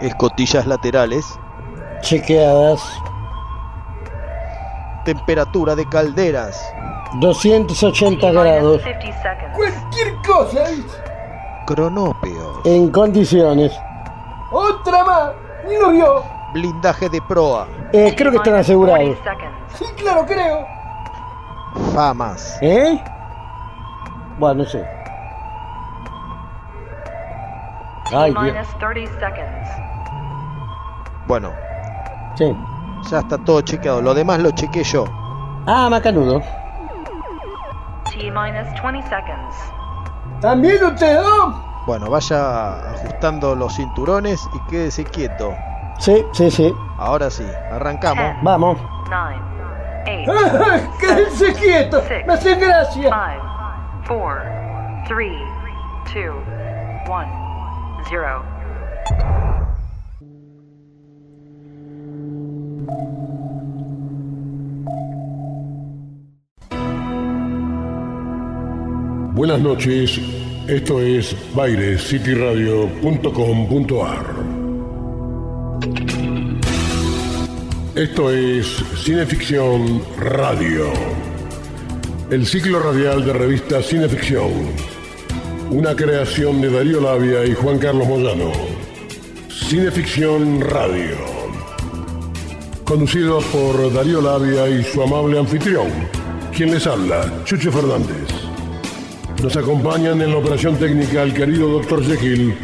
Escotillas laterales. Chequeadas. Temperatura de calderas. 280 T grados. minus 50 seconds. Cualquier cosa, ¿viste? Cronópeos. En condiciones. Otra más. Ni lo vio. Blindaje de proa. Eh, creo que están asegurados. 40 seconds. Sí, claro, creo. Famas. ¿Eh? Bueno, no sé. Ay, Dios. minus 30 seconds. Bueno, Sí. ya está todo chequeado. Lo demás lo chequé yo. Ah, macanudo. T minus 20 seconds. ¿También ustedes dos? Bueno, vaya ajustando los cinturones y quédese quieto. Sí, sí, sí. Ahora sí, arrancamos. Ten, Vamos. nine, eight, Quédense quietos. Me hacen gracia. five, four, three, two, one, Buenas noches, esto es bairescityradio.com.ar. Esto es Cineficción Radio, el ciclo radial de revista Cineficción, una creación de Darío Labia y Juan Carlos Moyano. Cineficción Radio, conducido por Darío Labia y su amable anfitrión, quien les habla, Chucho Fernández. Nos acompañan en la operación técnica el querido Dr. Jekyll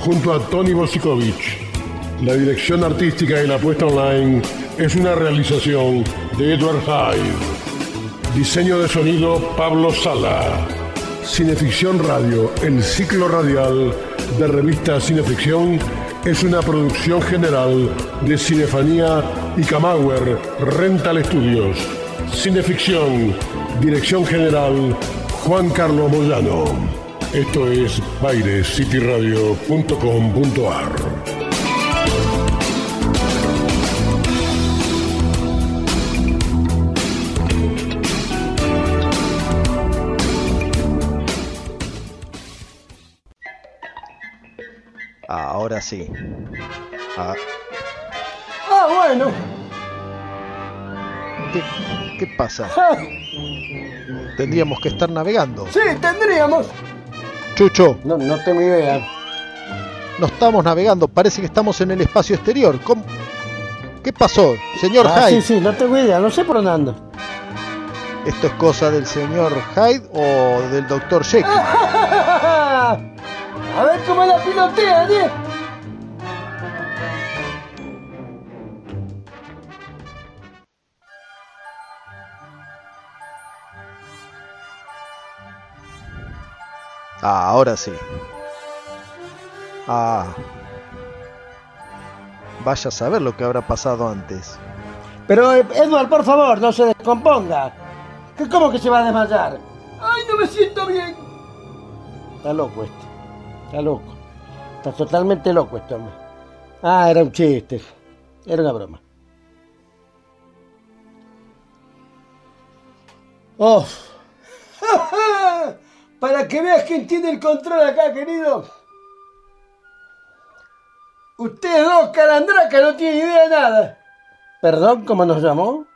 junto a Tony Bosikovich. La dirección artística y la puesta online es una realización de Edward Hyde. Diseño de sonido Pablo Sala. Cineficción Radio, el ciclo radial de revista Cineficción, es una producción general de Cinefanía y Camauer Rental Studios. Cineficción, dirección general Juan Carlos Moyano. Esto es bairescityradio.com.ar. Ahora sí. Ah, Ah, bueno. ¿qué, qué pasa? Tendríamos que estar navegando. sí, tendríamos. Chucho, No, no tengo idea. no estamos navegando. Parece que estamos en el espacio exterior. ¿Cómo? ¿Qué pasó, señor Ah, Hyde? sí, sí, no tengo idea. No sé por dónde ando. ¿Esto es cosa del señor Hyde o del doctor Jekyll? A ver cómo la pilotean, ¿eh? Ah, ahora sí. Ah. Vaya a saber lo que habrá pasado antes. Pero, eh, Edward, por favor, no se descomponga. ¿Qué, ¿Cómo que se va a desmayar? Ay, no me siento bien. Está loco este. Está loco. Está totalmente loco este hombre. Ah, era un chiste. Era una broma. Oh, Para que veas quién tiene el control acá, querido. Ustedes dos, calandracas, no tienen idea de nada. perdón, ¿cómo nos llamó?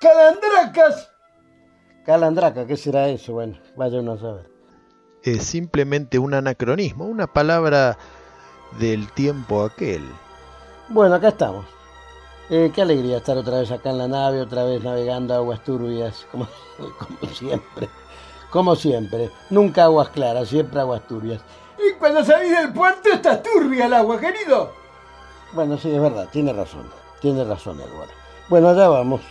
Calandracas. Calandraca, ¿qué será eso? Bueno, vaya uno a saber. Es simplemente un anacronismo, una palabra del tiempo aquel. Bueno, acá estamos. Eh, qué alegría estar otra vez acá en la nave, otra vez navegando aguas turbias, como, como siempre. Como siempre. Nunca aguas claras, siempre aguas turbias. Y cuando salís del puerto está turbia el agua, querido. Bueno, sí, es verdad, tiene razón. Tiene razón, Edward. Bueno, allá vamos.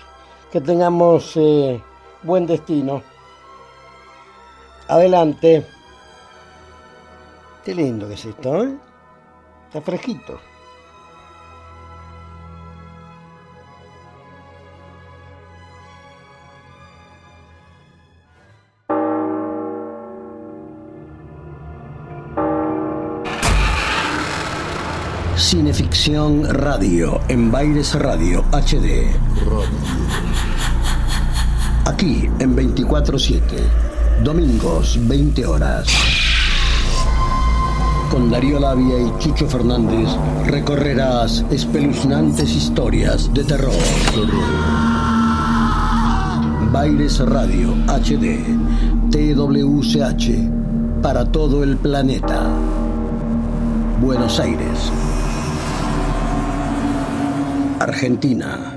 Que tengamos eh, buen destino. Adelante. Qué lindo que es esto, ¿eh? Está fresquito. Cineficción Radio en Baires Radio HD. Aquí en 24-7. Domingos, 20 horas. Con Darío Labia y Chucho Fernández recorrerás espeluznantes historias de terror. Baires Radio HD, TWCH, para todo el planeta. Buenos Aires, Argentina.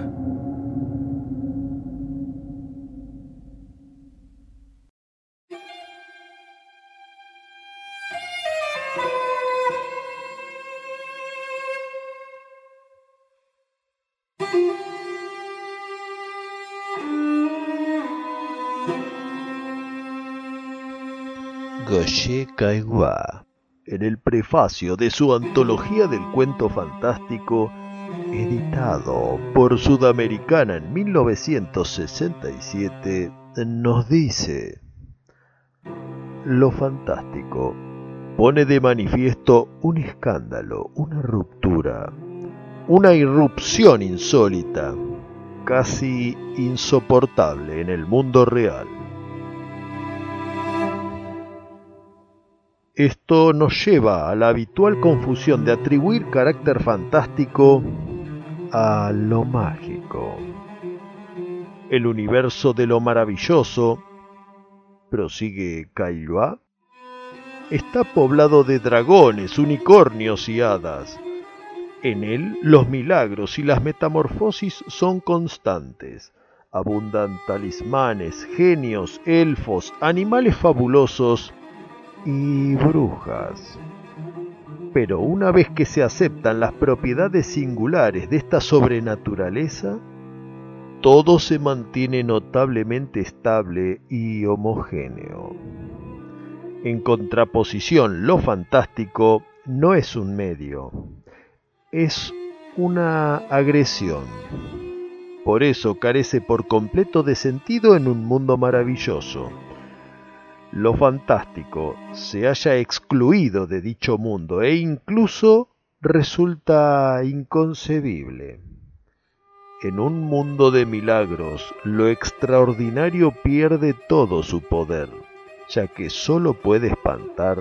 En el prefacio de su antología del cuento fantástico, editado por Sudamericana en 1967, nos dice, Lo fantástico pone de manifiesto un escándalo, una ruptura, una irrupción insólita, casi insoportable en el mundo real. Esto nos lleva a la habitual confusión de atribuir carácter fantástico a lo mágico. El universo de lo maravilloso, prosigue Kailua, está poblado de dragones, unicornios y hadas. En él los milagros y las metamorfosis son constantes. Abundan talismanes, genios, elfos, animales fabulosos y brujas. Pero una vez que se aceptan las propiedades singulares de esta sobrenaturaleza, todo se mantiene notablemente estable y homogéneo. En contraposición, lo fantástico no es un medio, es una agresión. Por eso carece por completo de sentido en un mundo maravilloso lo fantástico se haya excluido de dicho mundo e incluso resulta inconcebible. En un mundo de milagros, lo extraordinario pierde todo su poder, ya que sólo puede espantar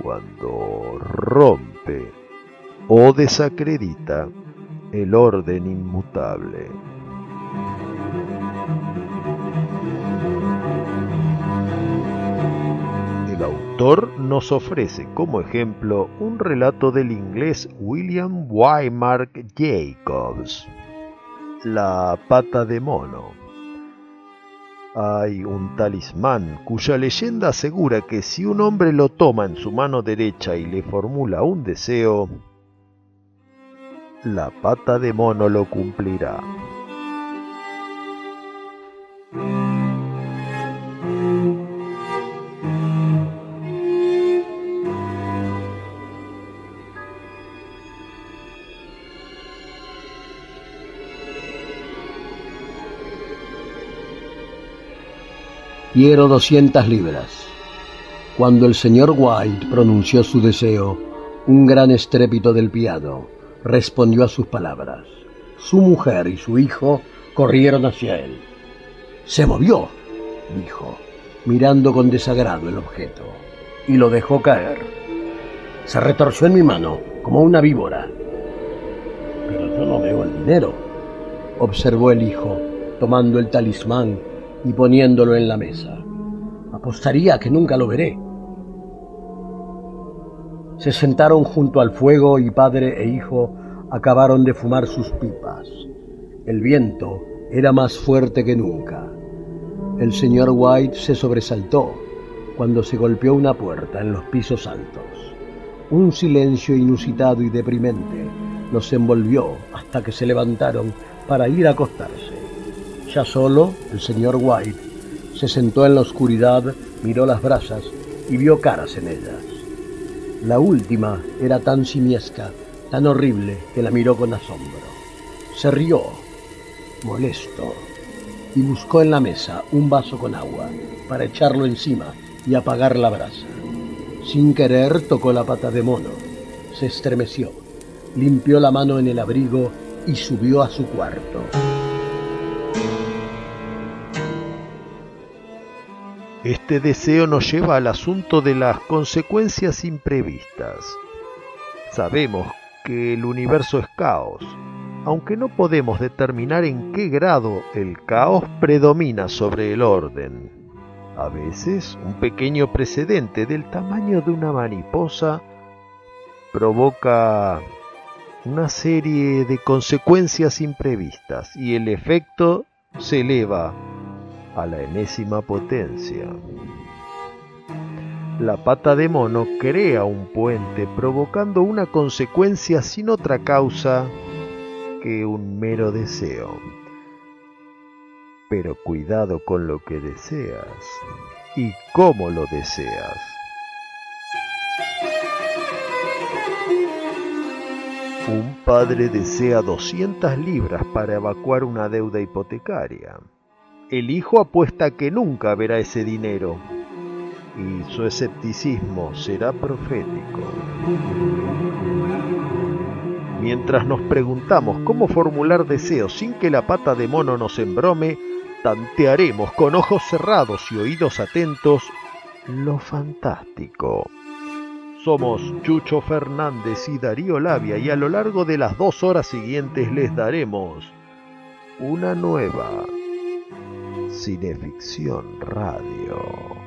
cuando rompe o desacredita el orden inmutable. Nos ofrece como ejemplo un relato del inglés William Wymark Jacobs, La pata de mono. Hay un talismán cuya leyenda asegura que si un hombre lo toma en su mano derecha y le formula un deseo, la pata de mono lo cumplirá. Quiero doscientas libras. Cuando el señor White pronunció su deseo, un gran estrépito del piano respondió a sus palabras. Su mujer y su hijo corrieron hacia él. Se movió, dijo, mirando con desagrado el objeto, y lo dejó caer. Se retorció en mi mano, como una víbora. Pero yo no veo el dinero, observó el hijo, tomando el talismán y poniéndolo en la mesa. Apostaría que nunca lo veré. Se sentaron junto al fuego y padre e hijo acabaron de fumar sus pipas. El viento era más fuerte que nunca. El señor White se sobresaltó cuando se golpeó una puerta en los pisos altos. Un silencio inusitado y deprimente los envolvió hasta que se levantaron para ir a acostarse. Ya solo, el señor White se sentó en la oscuridad, miró las brasas y vio caras en ellas. La última era tan simiesca, tan horrible, que la miró con asombro. Se rió, molesto, y buscó en la mesa un vaso con agua para echarlo encima y apagar la brasa. Sin querer tocó la pata de mono, se estremeció, limpió la mano en el abrigo y subió a su cuarto. Este deseo nos lleva al asunto de las consecuencias imprevistas. Sabemos que el universo es caos, aunque no podemos determinar en qué grado el caos predomina sobre el orden. A veces un pequeño precedente del tamaño de una mariposa provoca una serie de consecuencias imprevistas y el efecto se eleva a la enésima potencia. La pata de mono crea un puente provocando una consecuencia sin otra causa que un mero deseo. Pero cuidado con lo que deseas y cómo lo deseas. Un padre desea 200 libras para evacuar una deuda hipotecaria. El hijo apuesta que nunca verá ese dinero y su escepticismo será profético. Mientras nos preguntamos cómo formular deseos sin que la pata de mono nos embrome, tantearemos con ojos cerrados y oídos atentos lo fantástico. Somos Chucho Fernández y Darío Labia y a lo largo de las dos horas siguientes les daremos una nueva Cineficción Radio.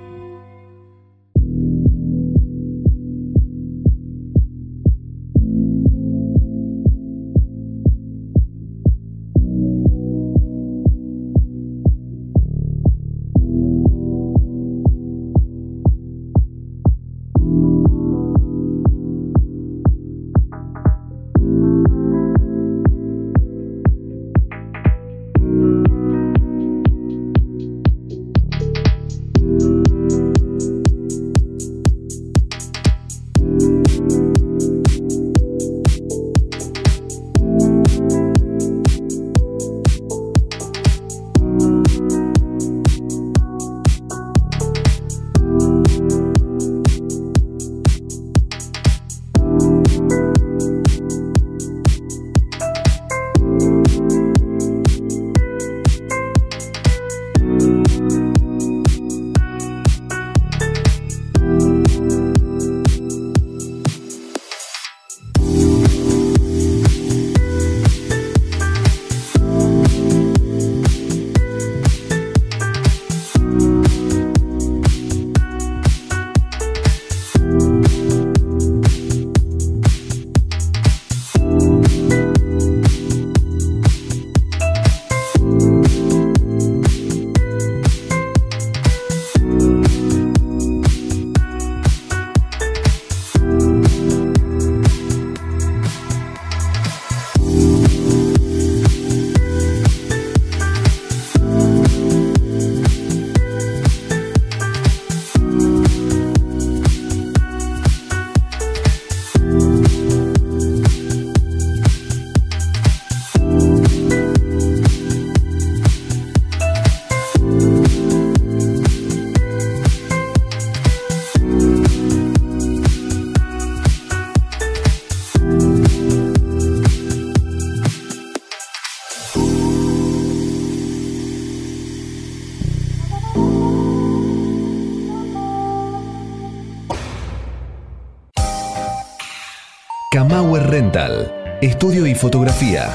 Estudio y fotografía.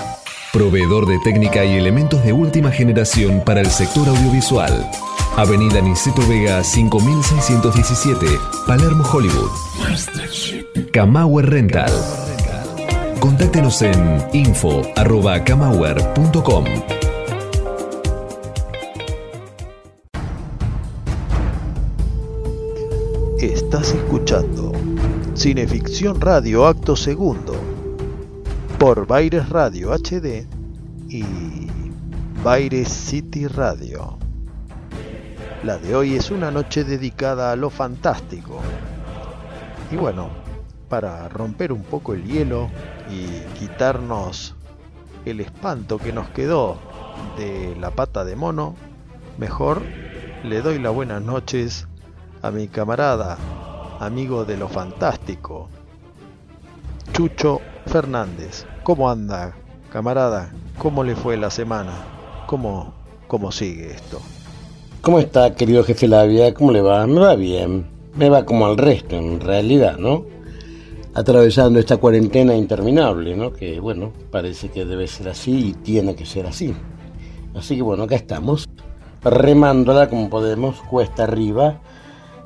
Proveedor de técnica y elementos de última generación para el sector audiovisual. Avenida Niceto Vega 5617, Palermo, Hollywood. Camauer Rental. Contáctenos en info.camauer.com. Estás escuchando Cineficción Radio Acto Segundo por Baires Radio HD y Baires City Radio. La de hoy es una noche dedicada a lo fantástico. Y bueno, para romper un poco el hielo y quitarnos el espanto que nos quedó de la pata de mono, mejor le doy las buenas noches a mi camarada, amigo de lo fantástico, Chucho Fernández. ¿Cómo anda, camarada? ¿Cómo le fue la semana? ¿Cómo, cómo sigue esto? ¿Cómo está, querido jefe Labia? ¿Cómo le va? Me va bien. Me va como al resto, en realidad, ¿no? Atravesando esta cuarentena interminable, ¿no? Que, bueno, parece que debe ser así y tiene que ser así. Así que, bueno, acá estamos, remándola como podemos, cuesta arriba,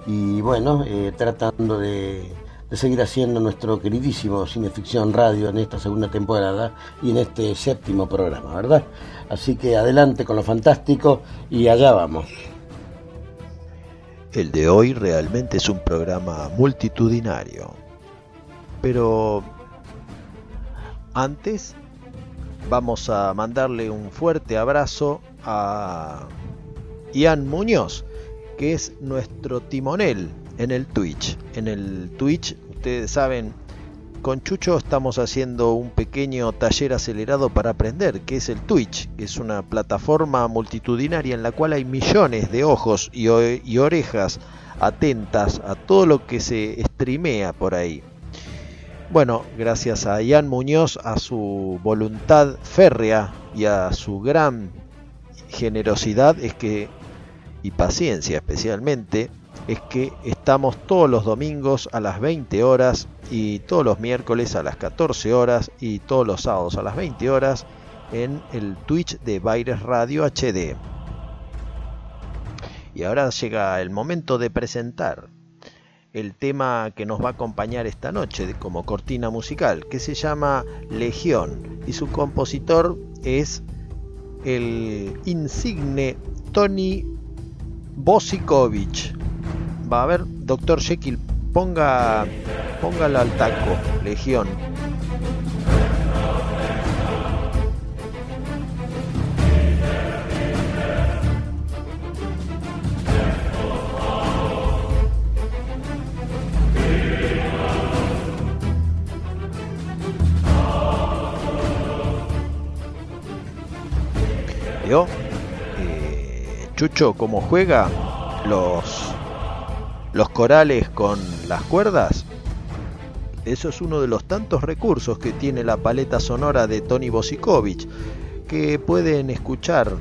y, bueno, eh, tratando de de seguir haciendo nuestro queridísimo Cineficción Radio en esta segunda temporada y en este séptimo programa, ¿verdad? Así que adelante con lo fantástico y allá vamos. El de hoy realmente es un programa multitudinario. Pero antes vamos a mandarle un fuerte abrazo a Ian Muñoz, que es nuestro timonel en el Twitch. En el Twitch, ustedes saben, con Chucho estamos haciendo un pequeño taller acelerado para aprender, que es el Twitch, que es una plataforma multitudinaria en la cual hay millones de ojos y, orejas atentas a todo lo que se streamea por ahí. Bueno, gracias a Ian Muñoz, a su voluntad férrea y a su gran generosidad es que y paciencia especialmente es que estamos todos los domingos a las 20 horas y todos los miércoles a las 14 horas y todos los sábados a las 20 horas en el Twitch de Baires Radio HD. Y ahora llega el momento de presentar el tema que nos va a acompañar esta noche como cortina musical, que se llama Legión y su compositor es el insigne Tony Bosikovich va a ver, doctor Jekyll, ponga, póngala al taco, Legión. Chucho, ¿cómo juega? Los los corales con las cuerdas. Eso es uno de los tantos recursos que tiene la paleta sonora de Tony Bosikovich, que pueden escuchar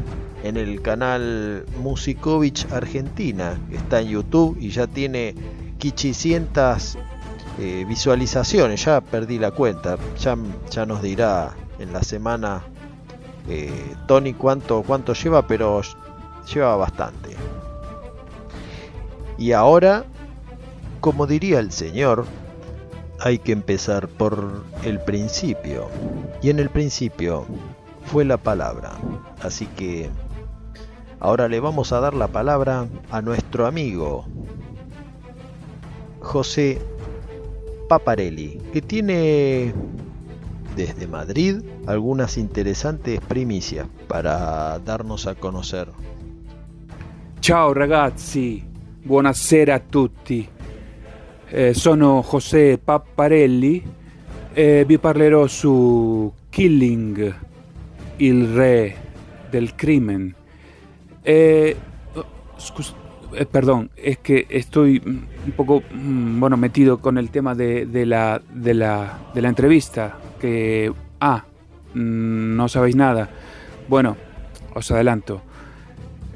en el canal Musikovich Argentina, está en YouTube y ya tiene 500 eh, visualizaciones, ya perdí la cuenta, ya, ya nos dirá en la semana eh, Tony cuánto, cuánto lleva, pero lleva bastante. Y ahora, como diría el Señor, hay que empezar por el principio. Y en el principio fue la palabra. Así que ahora le vamos a dar la palabra a nuestro amigo José Paparelli, que tiene desde Madrid algunas interesantes primicias para darnos a conocer. Ciao ragazzi, Buonasera a tutti. Eh, sono José Papparelli e vi parlerò su Killing, il re del crimen. Eh, eh, perdón, es que estoy un poco mm, bueno metido con el tema de, de, la, de, la, de la entrevista. Que. Ah, mm, no sabéis nada. Bueno, os adelanto.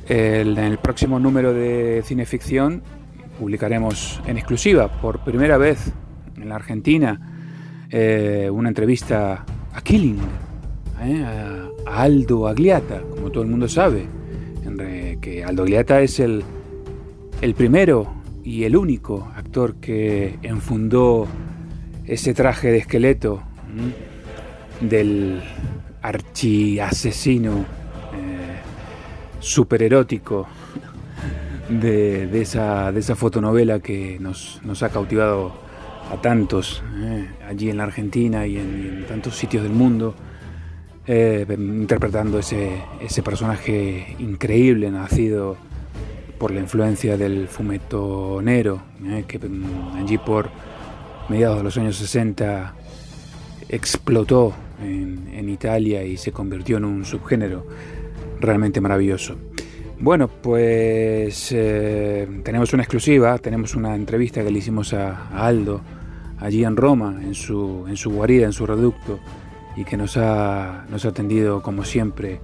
En el próximo número de Cineficción publicaremos en exclusiva, por primera vez en la Argentina, eh, una entrevista a Killing, eh, a, Aldo Agliata, como todo el mundo sabe, que Aldo Agliata es el, el primero y el único actor que enfundó ese traje de esqueleto del archiasesino super erótico de, de, esa, de esa fotonovela que nos, nos ha cautivado a tantos eh, allí en la Argentina y en, tantos sitios del mundo, eh, interpretando ese, ese personaje increíble nacido por la influencia del fumetonero, eh, que mm, allí por mediados de los años 60 explotó en, en Italia y se convirtió en un subgénero realmente maravilloso. Bueno, pues eh, tenemos una exclusiva, tenemos una entrevista que le hicimos a, Aldo allí en Roma, en su, en su guarida, en su reducto, y que nos ha, nos ha atendido como siempre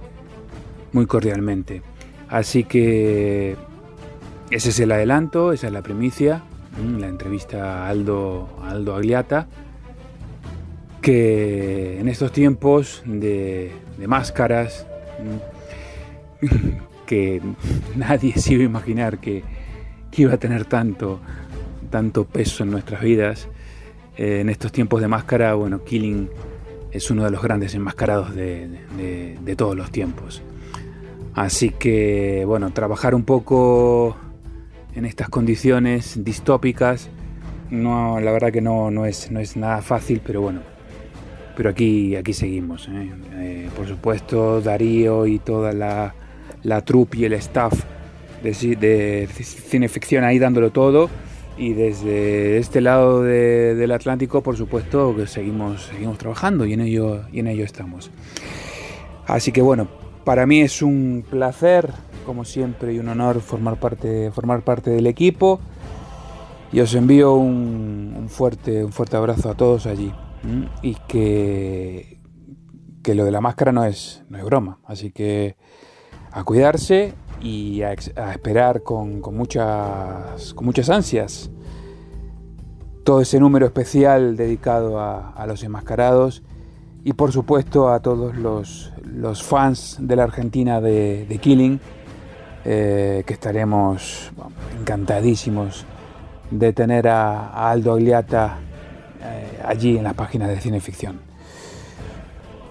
muy cordialmente. Así que ese es el adelanto, esa es la primicia, la entrevista a Aldo, Aldo Agliata, que en estos tiempos de, máscaras, que nadie se iba a imaginar que, iba a tener tanto, tanto peso en nuestras vidas, eh, en estos tiempos de máscara, bueno, Killing es uno de los grandes enmascarados de todos los tiempos. Así que, bueno, trabajar un poco en estas condiciones distópicas, no, la verdad que no, no, es, no es nada fácil, pero bueno, pero aquí, aquí seguimos. ¿eh? Eh, por supuesto, Darío y toda la, la troupe y el staff de, de cineficción ahí dándolo todo. Y desde este lado del Atlántico, por supuesto, que seguimos, seguimos trabajando y en, ello, y en ello estamos. Así que bueno, para mí es un placer, como siempre, y un honor formar parte, formar parte del equipo. Y os envío un, fuerte, un fuerte abrazo a todos allí. Y que, que lo de la máscara no es, no es broma. Así que a cuidarse y a, esperar con, muchas, con muchas ansias todo ese número especial dedicado a, a los enmascarados y por supuesto a todos los, los fans de la Argentina de, Killing, eh, que estaremos encantadísimos de tener a, Aldo Agliata eh, allí en las páginas de Cineficción.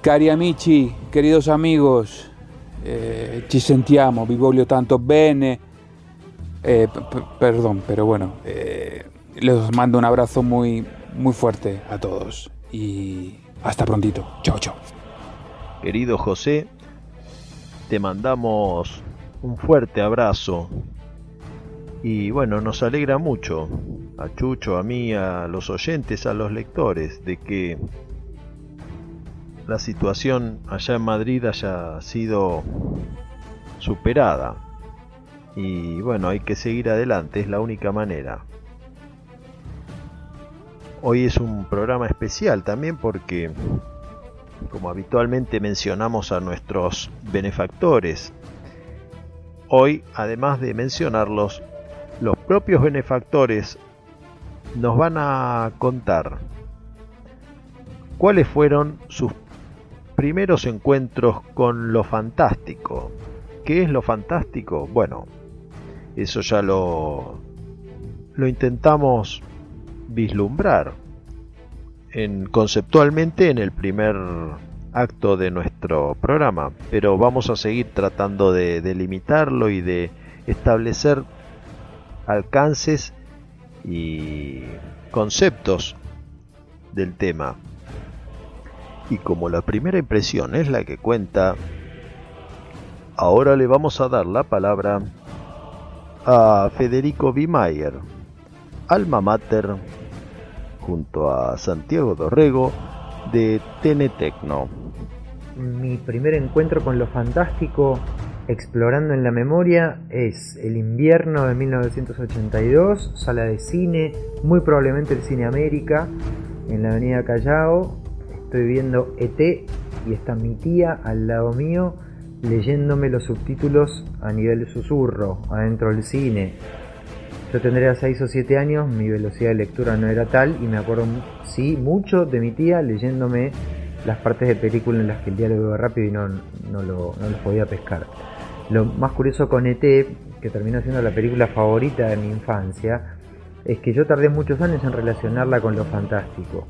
Cari amici, queridos amigos, eh, ci sentiamo, vi voglio tanto bene. perdón, pero bueno, les mando un abrazo muy, muy fuerte a todos y hasta prontito. Chao, chao. Querido José, te mandamos un fuerte abrazo. Y bueno, nos alegra mucho, a Chucho, a mí, a los oyentes, a los lectores, de que la situación allá en Madrid haya sido superada. Y bueno, hay que seguir adelante, es la única manera. Hoy es un programa especial también porque, como habitualmente mencionamos a nuestros benefactores, hoy, además de mencionarlos, los propios benefactores nos van a contar cuáles fueron sus primeros encuentros con lo fantástico. ¿Qué es lo fantástico? Bueno, eso ya lo, lo intentamos vislumbrar en, conceptualmente en el primer acto de nuestro programa, pero vamos a seguir tratando de delimitarlo y de establecer alcances y conceptos del tema. Y como la primera impresión es la que cuenta, ahora le vamos a dar la palabra a Federico B. Mayer, alma mater junto a Santiago Dorrego de Tenetecno. Mi primer encuentro con lo fantástico explorando en la memoria es el invierno de 1982, sala de cine, muy probablemente el Cine América, en la avenida Callao. Estoy viendo ET y está mi tía al lado mío leyéndome los subtítulos a nivel susurro adentro del cine. Yo tendría 6 o 7 años, mi velocidad de lectura no era tal y me acuerdo sí mucho de mi tía leyéndome las partes de película en las que el diálogo iba rápido y no, no, lo, no los podía pescar. Lo más curioso con ET, que terminó siendo la película favorita de mi infancia, es que yo tardé muchos años en relacionarla con lo fantástico.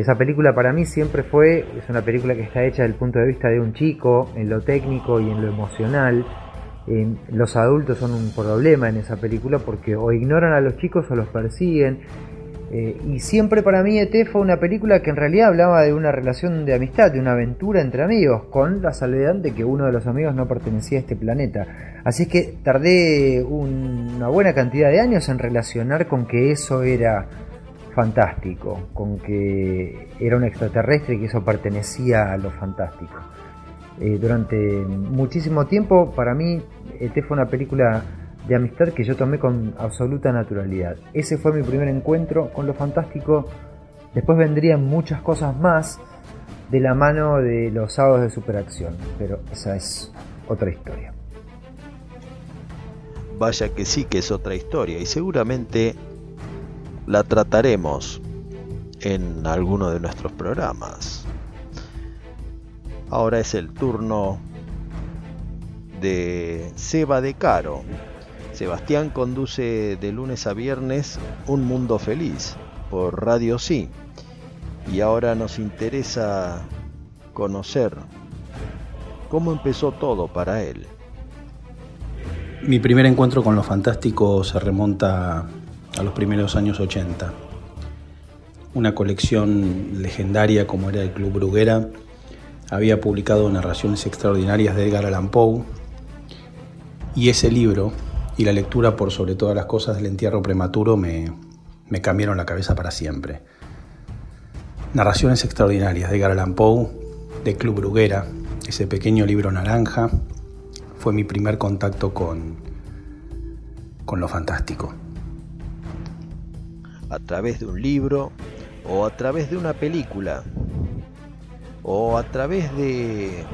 Esa película para mí siempre fue, es una película que está hecha desde el punto de vista de un chico, en lo técnico y en lo emocional, los adultos son un problema en esa película porque o ignoran a los chicos o los persiguen. Eh, y siempre para mí ET fue una película que en realidad hablaba de una relación de amistad, de una aventura entre amigos, con la salvedad de que uno de los amigos no pertenecía a este planeta. Así es que tardé una buena cantidad de años en relacionar con que eso era fantástico, con que era un extraterrestre y que eso pertenecía a lo fantástico. Eh, durante muchísimo tiempo, para mí, ET fue una película de amistad que yo tomé con absoluta naturalidad. Ese fue mi primer encuentro con lo fantástico. Después vendrían muchas cosas más de la mano de los sábados de superacción, pero esa es otra historia. vaya que sí que es otra historia y seguramente la trataremos en alguno de nuestros programas. Ahora es el turno de Seba de Caro. Sebastián conduce de lunes a viernes Un Mundo Feliz por Radio Sí. Y ahora nos interesa conocer cómo empezó todo para él. Mi primer encuentro con lo fantástico se remonta a los primeros años 80. Una colección legendaria como era el Club Bruguera había publicado narraciones extraordinarias de Edgar Allan Poe y ese libro y la lectura por sobre todas las cosas del entierro prematuro me, cambiaron la cabeza para siempre. Narraciones extraordinarias de Edgar Allan Poe, de Club Bruguera, ese pequeño libro naranja, fue mi primer contacto con, con lo fantástico. A través de un libro o a través de una película o a través de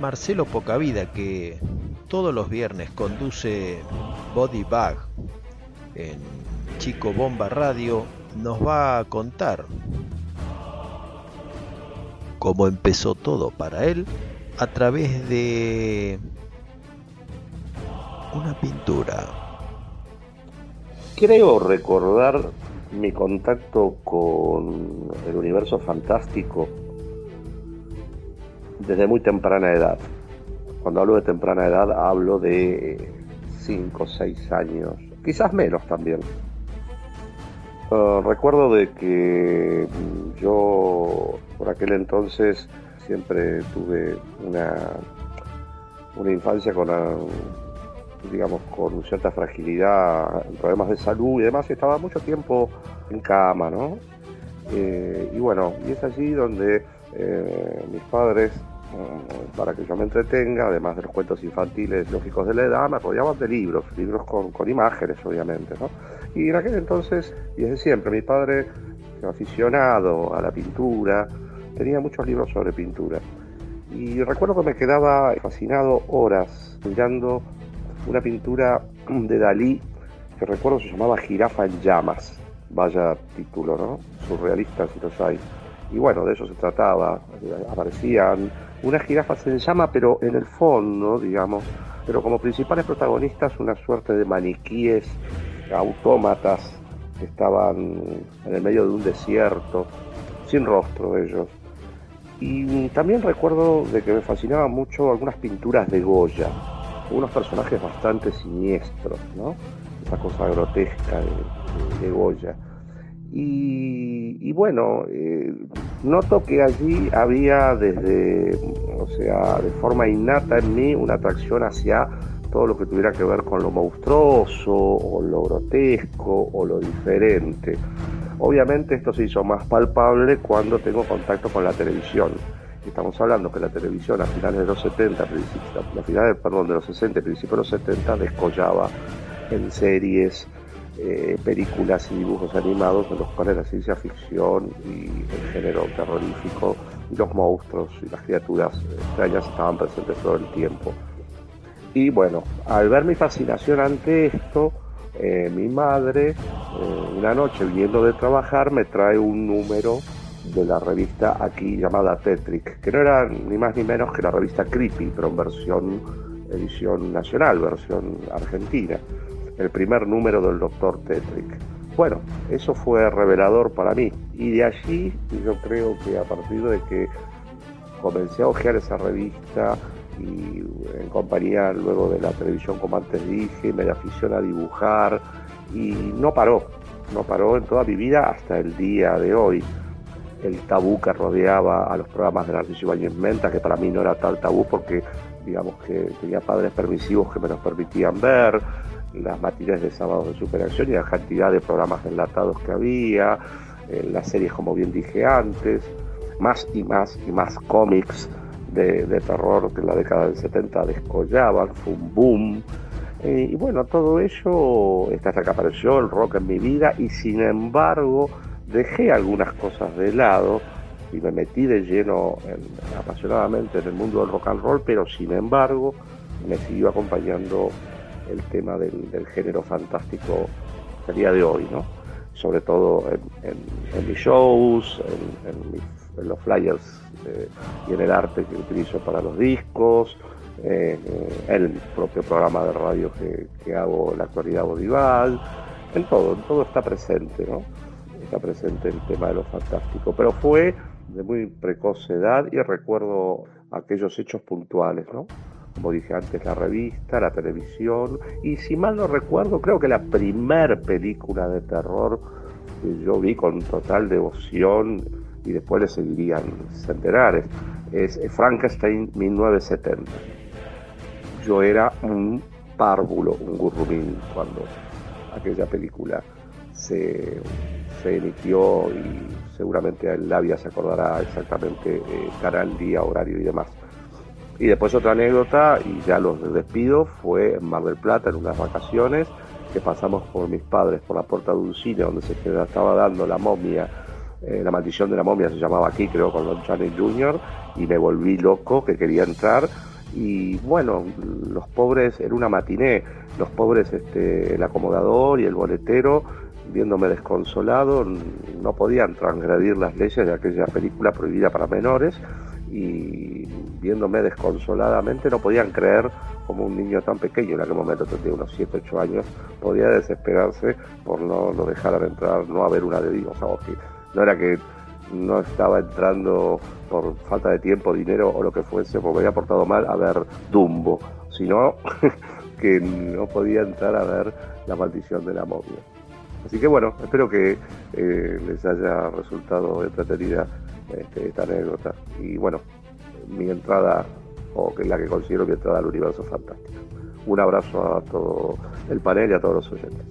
Marcelo Pocavida que todos los viernes conduce Body Bag en Chico Bomba Radio nos va a contar cómo empezó todo para él a través de una pintura. Creo recordar mi contacto con el universo fantástico desde muy temprana edad. Cuando hablo de temprana edad hablo de 5 o 6 años, quizás menos también. Uh, recuerdo de que yo por aquel entonces siempre tuve una, una infancia con, digamos, con cierta fragilidad, problemas de salud y demás, estaba mucho tiempo en cama, ¿no? Eh, y bueno, y es allí donde eh, mis padres, mm, para que yo me entretenga, además de los cuentos infantiles lógicos de la edad, me apoyaban de libros, libros con, con imágenes, obviamente, ¿no? Y en aquel entonces, y desde siempre, mi padre, aficionado a la pintura, tenía muchos libros sobre pintura. Y recuerdo que me quedaba fascinado horas mirando una pintura de Dalí que recuerdo se llamaba Jirafa en llamas. Vaya título, ¿no? Surrealista si los hay. Y bueno, de eso se trataba. Aparecían unas jirafas en llama, pero en el fondo, digamos, pero como principales protagonistas una suerte de maniquíes, autómatas que estaban en el medio de un desierto, sin rostro ellos. Y también recuerdo de que me fascinaban mucho algunas pinturas de Goya, unos personajes bastante siniestros, ¿no? Esa cosa grotesca de, Goya. Y, bueno, eh, noto que allí había desde, o sea, de forma innata en mí una atracción hacia todo lo que tuviera que ver con lo monstruoso o lo grotesco o lo diferente. Obviamente esto se hizo más palpable cuando tengo contacto con la televisión. Estamos hablando que la televisión a finales de los 70, a finales perdón, de los 60, principios de los 70, descollaba en series, eh, películas y dibujos animados en los cuales la ciencia ficción y el género terrorífico y los monstruos y las criaturas extrañas estaban presentes todo el tiempo. Y bueno, al ver mi fascinación ante esto, eh, mi madre, eh, una noche viniendo de trabajar, me trae un número de la revista aquí llamada Tetric, que no era ni más ni menos que la revista Creepy, pero en versión edición nacional, versión argentina, el primer número del Doctor Tetric. Bueno, eso fue revelador para mí y de allí yo creo que a partir de que comencé a hojear esa revista, y en compañía luego de la televisión, como antes dije, me afición a dibujar y no paró, no paró en toda mi vida hasta el día de hoy. El tabú que rodeaba a los programas de Narciso Ibáñez Menta, que para mí no era tal tabú porque digamos que tenía padres permisivos que me los permitían ver, las matines de sábados de superacción y la cantidad de programas enlatados que había, eh, las series como bien dije antes, más y más y más cómics de, terror que en la década del 70 descollaban, fue un boom. Eh, y bueno, todo ello, hasta que apareció el rock en mi vida y sin embargo dejé algunas cosas de lado y me metí de lleno apasionadamente en el mundo del rock and roll, pero sin embargo me siguió acompañando el tema del, género fantástico el día de hoy, ¿no? Sobre todo en, mis shows, en, los flyers eh, y en el arte que utilizo para los discos, en el propio programa de radio que, hago en la actualidad audiovisual, en todo, en todo está presente, ¿no? Presente el tema de lo fantástico, pero fue de muy precoz edad y recuerdo aquellos hechos puntuales, ¿no? Como dije antes, la revista, la televisión y si mal no recuerdo, creo que la primer película de terror que yo vi con total devoción y después le seguirían centenares es Frankenstein 1970. Yo era un párvulo, un gurrumín cuando aquella película se, se emitió y seguramente Labia se acordará exactamente eh, canal, día, horario y demás. Y después otra anécdota, y ya los despido, fue en Mar del Plata en unas vacaciones que pasamos por mis padres por la puerta de un cine donde se estaba dando la momia, eh, la maldición de la momia se llamaba aquí, creo, con Don Chanel Jr., y me volví loco que quería entrar. Y bueno, los pobres, en una matiné, los pobres, este, el acomodador y el boletero viéndome desconsolado, no podían transgredir las leyes de aquella película prohibida para menores y viéndome desconsoladamente no podían creer como un niño tan pequeño, en aquel momento tenía unos 7, 8 años, podía desesperarse por no lo dejar entrar, no haber una de Dios. No era que no estaba entrando por falta de tiempo, dinero o lo que fuese, porque me había portado mal a ver Dumbo, sino que no podía entrar a ver la maldición de la momia. Así que bueno, espero que eh, les haya resultado entretenida este, esta anécdota. Y bueno, mi entrada, o que es la que considero mi entrada al universo fantástico. Un abrazo a todo el panel y a todos los oyentes.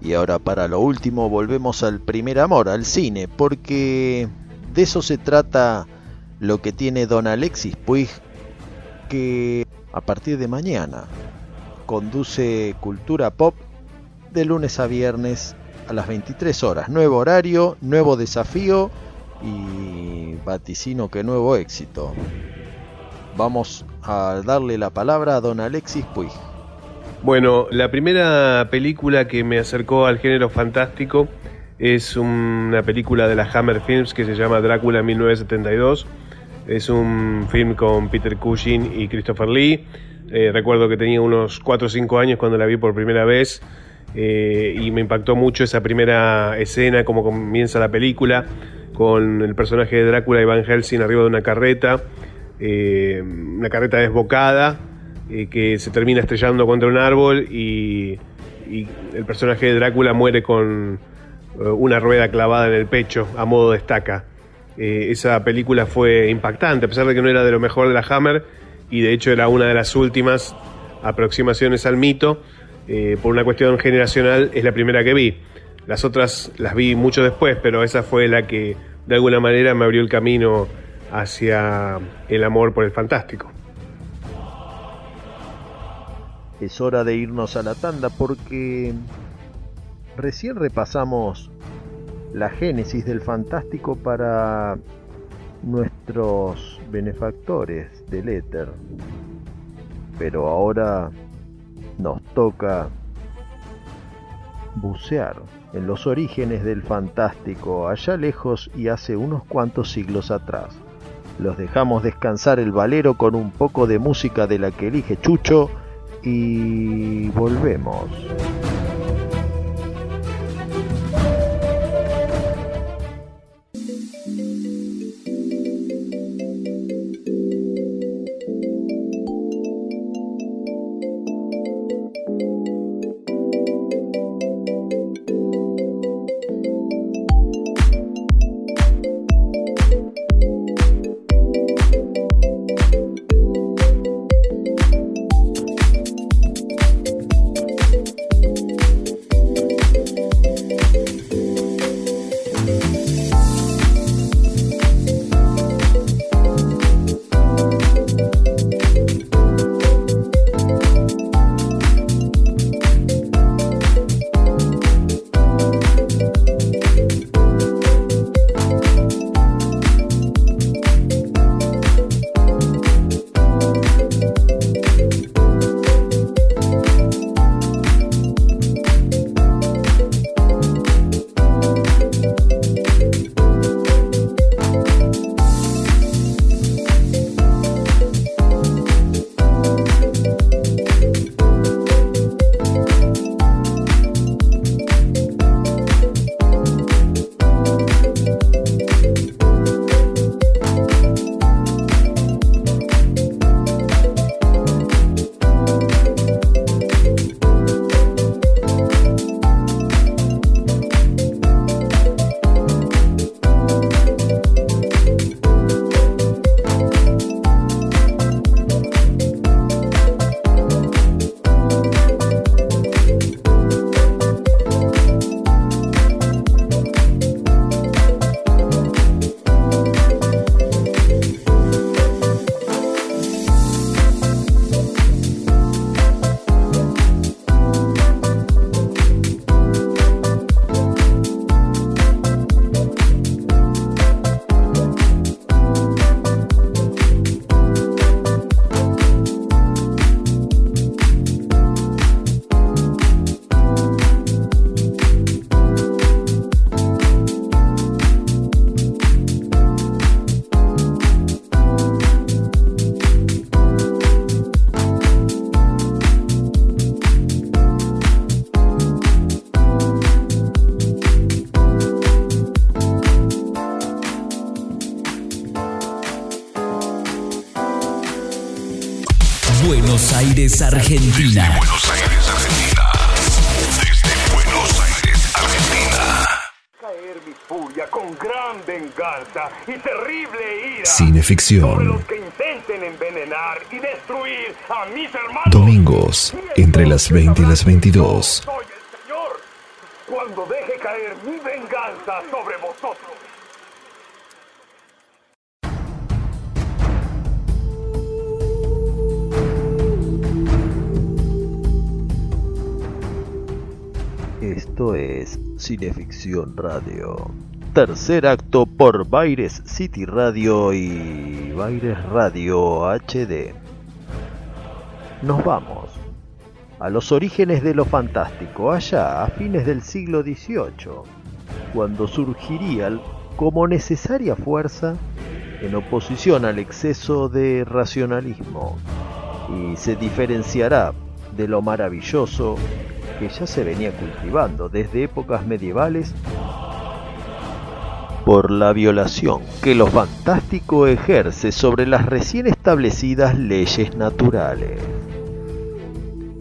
Y ahora para lo último volvemos al primer amor, al cine, porque de eso se trata lo que tiene don Alexis Puig, que a partir de mañana conduce Cultura Pop de lunes a viernes a las 23 horas. Nuevo horario, nuevo desafío y vaticino que nuevo éxito. Vamos a darle la palabra a don Alexis Puig. Bueno, la primera película que me acercó al género fantástico es una película de la Hammer Films que se llama Drácula 1972. Es un film con Peter Cushing y Christopher Lee. Eh, recuerdo que tenía unos 4 o 5 años cuando la vi por primera vez eh, y me impactó mucho esa primera escena, como comienza la película, con el personaje de Drácula y Van Helsing arriba de una carreta, eh, una carreta desbocada, eh, que se termina estrellando contra un árbol y, el personaje de Drácula muere con una rueda clavada en el pecho a modo de estaca. esa película fue impactante, a pesar de que no era de lo mejor de la Hammer y de hecho era una de las últimas aproximaciones al mito eh, por una cuestión generacional, es la primera que vi. Las otras las vi mucho después, pero esa fue la que de alguna manera me abrió el camino hacia el amor por el fantástico. Es hora de irnos a la tanda porque recién repasamos la génesis del fantástico para nuestros benefactores del éter. Pero ahora toca bucear en los orígenes del fantástico allá lejos y hace unos cuantos siglos atrás. Los dejamos descansar el valero con un poco de música de la que elige Chucho y volvemos. Aires, Argentina. Buenos Aires, Argentina. Desde Buenos Aires, Argentina. Caer mi furia con gran venganza y terrible ira. Cineficción. Sobre los que intenten envenenar y destruir a mis hermanos. Domingos, entre las 20 y las 22. Cineficción Radio. Tercer acto por Baires City Radio y Baires Radio HD. Nos vamos a los orígenes de lo fantástico, allá a fines del siglo XVIII, cuando surgiría como necesaria fuerza en oposición al exceso de racionalismo y se diferenciará de lo maravilloso que ya se venía cultivando desde épocas medievales por la violación que lo fantástico ejerce sobre las recién establecidas leyes naturales.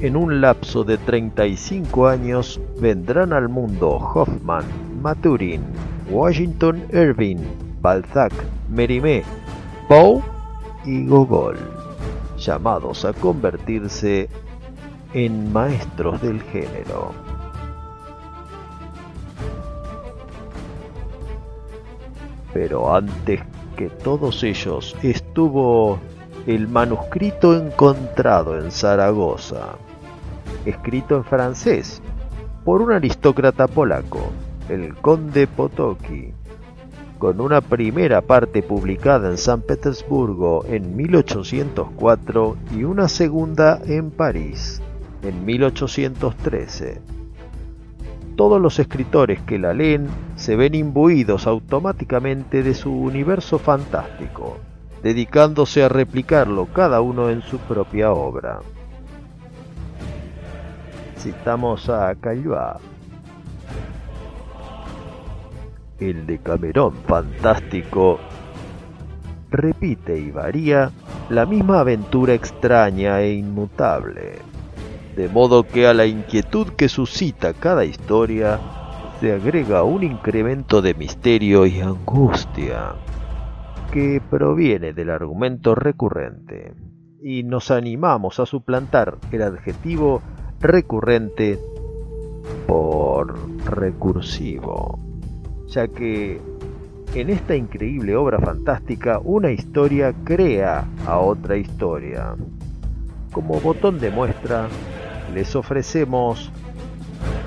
En un lapso de 35 años vendrán al mundo Hoffman, Maturin, Washington Irving, Balzac, Mérimée, Poe y Gogol, llamados a convertirse en maestros del género. Pero antes que todos ellos estuvo el manuscrito encontrado en Zaragoza, escrito en francés por un aristócrata polaco, el conde Potocki, con una primera parte publicada en San Petersburgo en 1804 y una segunda en París en 1813. Todos los escritores que la leen se ven imbuidos automáticamente de su universo fantástico, dedicándose a replicarlo cada uno en su propia obra. Citamos a Caillois. El de Camerón fantástico repite y varía la misma aventura extraña e inmutable de modo que a la inquietud que suscita cada historia se agrega un incremento de misterio y angustia que proviene del argumento recurrente y nos animamos a suplantar el adjetivo recurrente por recursivo, ya que en esta increíble obra fantástica una historia crea a otra historia. Como botón de muestra, les ofrecemos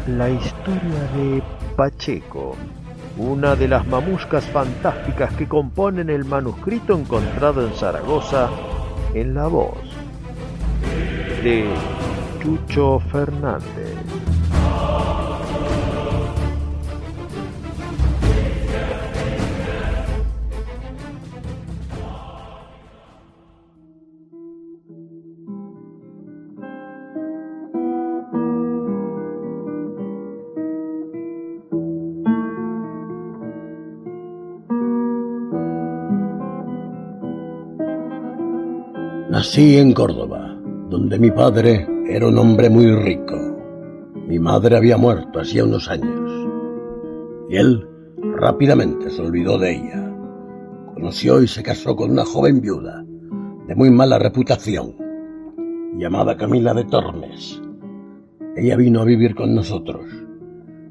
la historia de Pacheco, una de las mamuscas fantásticas que componen el manuscrito encontrado en Zaragoza en la voz de Chucho Fernández. Nací en Córdoba, donde mi padre era un hombre muy rico. Mi madre había muerto hacía unos años. Y él rápidamente se olvidó de ella. Conoció y se casó con una joven viuda de muy mala reputación, llamada Camila de Tormes. Ella vino a vivir con nosotros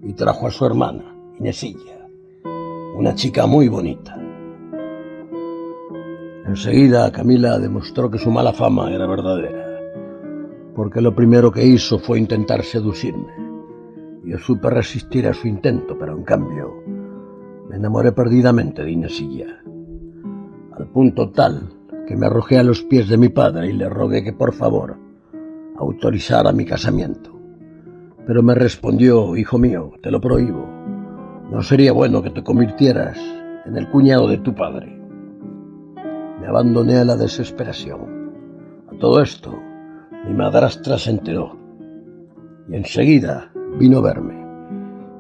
y trajo a su hermana, Inesilla, una chica muy bonita. Enseguida Camila demostró que su mala fama era verdadera, porque lo primero que hizo fue intentar seducirme. Yo supe resistir a su intento, pero en cambio me enamoré perdidamente de Inesilla, al punto tal que me arrojé a los pies de mi padre y le rogué que por favor autorizara mi casamiento. Pero me respondió, hijo mío, te lo prohíbo. No sería bueno que te convirtieras en el cuñado de tu padre abandoné a la desesperación. A todo esto, mi madrastra se enteró y enseguida vino a verme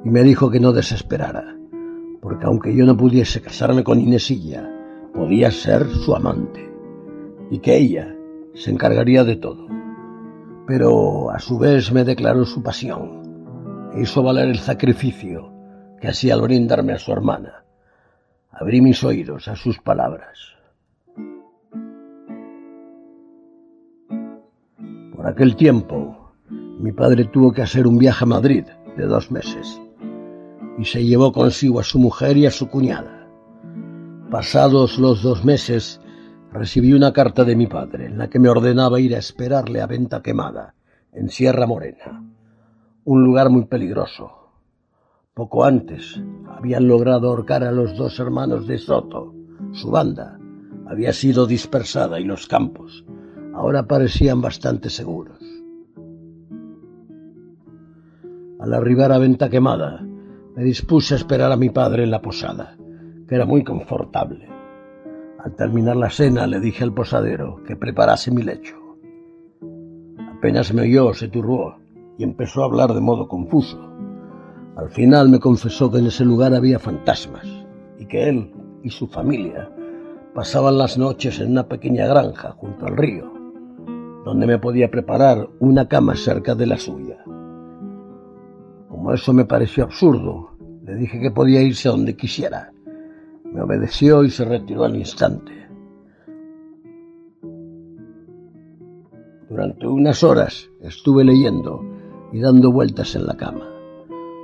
y me dijo que no desesperara, porque aunque yo no pudiese casarme con Inesilla, podía ser su amante y que ella se encargaría de todo. pero a su vez me declaró su pasión e hizo valer el sacrificio que hacía al brindarme a su hermana. Abrí mis oídos a sus palabras. Aquel tiempo, mi padre tuvo que hacer un viaje a Madrid de dos meses y se llevó consigo a su mujer y a su cuñada. Pasados los dos meses, recibí una carta de mi padre en la que me ordenaba ir a esperarle a Venta Quemada, en Sierra Morena, un lugar muy peligroso. Poco antes habían logrado ahorcar a los dos hermanos de Soto. Su banda había sido dispersada y los campos ahora parecían bastante seguros. Al arribar a Venta Quemada, me dispuse a esperar a mi padre en la posada, que era muy confortable. Al terminar la cena le dije al posadero que preparase mi lecho. Apenas me oyó, se turbó y empezó a hablar de modo confuso. Al final me confesó que en ese lugar había fantasmas y que él y su familia pasaban las noches en una pequeña granja junto al río, donde me podía preparar una cama cerca de la suya. Como eso me pareció absurdo, le dije que podía irse a donde quisiera. Me obedeció y se retiró al instante. Durante unas horas estuve leyendo y dando vueltas en la cama.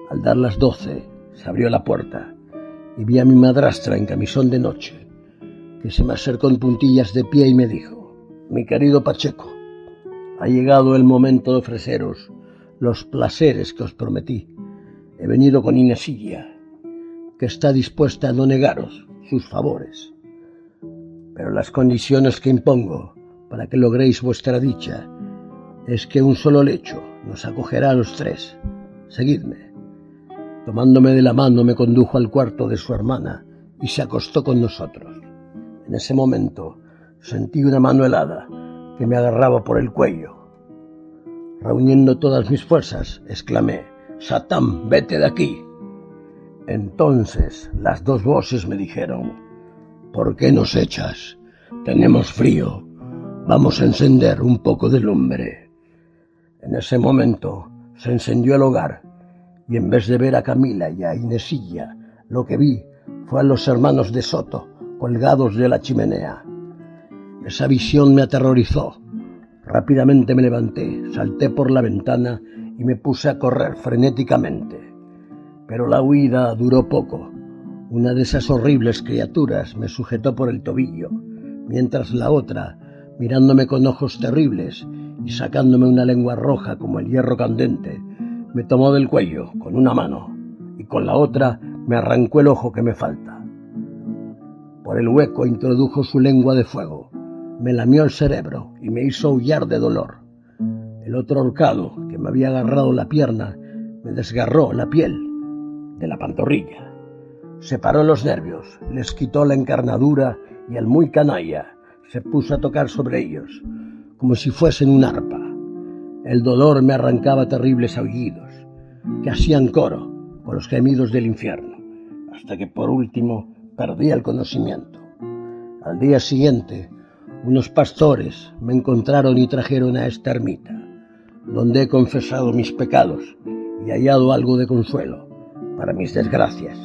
Al dar las doce, se abrió la puerta y vi a mi madrastra en camisón de noche, que se me acercó en puntillas de pie y me dijo, mi querido Pacheco, ha llegado el momento de ofreceros los placeres que os prometí. He venido con Inesilla, que está dispuesta a no negaros sus favores. Pero las condiciones que impongo para que logréis vuestra dicha es que un solo lecho nos acogerá a los tres. Seguidme. Tomándome de la mano me condujo al cuarto de su hermana y se acostó con nosotros. En ese momento sentí una mano helada que me agarraba por el cuello. Reuniendo todas mis fuerzas, exclamé, Satán, vete de aquí. Entonces las dos voces me dijeron, ¿por qué nos echas? Tenemos frío. Vamos a encender un poco de lumbre. En ese momento se encendió el hogar y en vez de ver a Camila y a Inesilla, lo que vi fue a los hermanos de Soto colgados de la chimenea. Esa visión me aterrorizó. Rápidamente me levanté, salté por la ventana y me puse a correr frenéticamente. Pero la huida duró poco. Una de esas horribles criaturas me sujetó por el tobillo, mientras la otra, mirándome con ojos terribles y sacándome una lengua roja como el hierro candente, me tomó del cuello con una mano y con la otra me arrancó el ojo que me falta. Por el hueco introdujo su lengua de fuego, me lamió el cerebro y me hizo aullar de dolor. El otro horcado, que me había agarrado la pierna, me desgarró la piel de la pantorrilla. Separó los nervios, les quitó la encarnadura y el muy canalla se puso a tocar sobre ellos, como si fuesen un arpa. El dolor me arrancaba terribles aullidos, que hacían coro con los gemidos del infierno, hasta que por último perdí el conocimiento. Al día siguiente, unos pastores me encontraron y trajeron a esta ermita, donde he confesado mis pecados y hallado algo de consuelo para mis desgracias.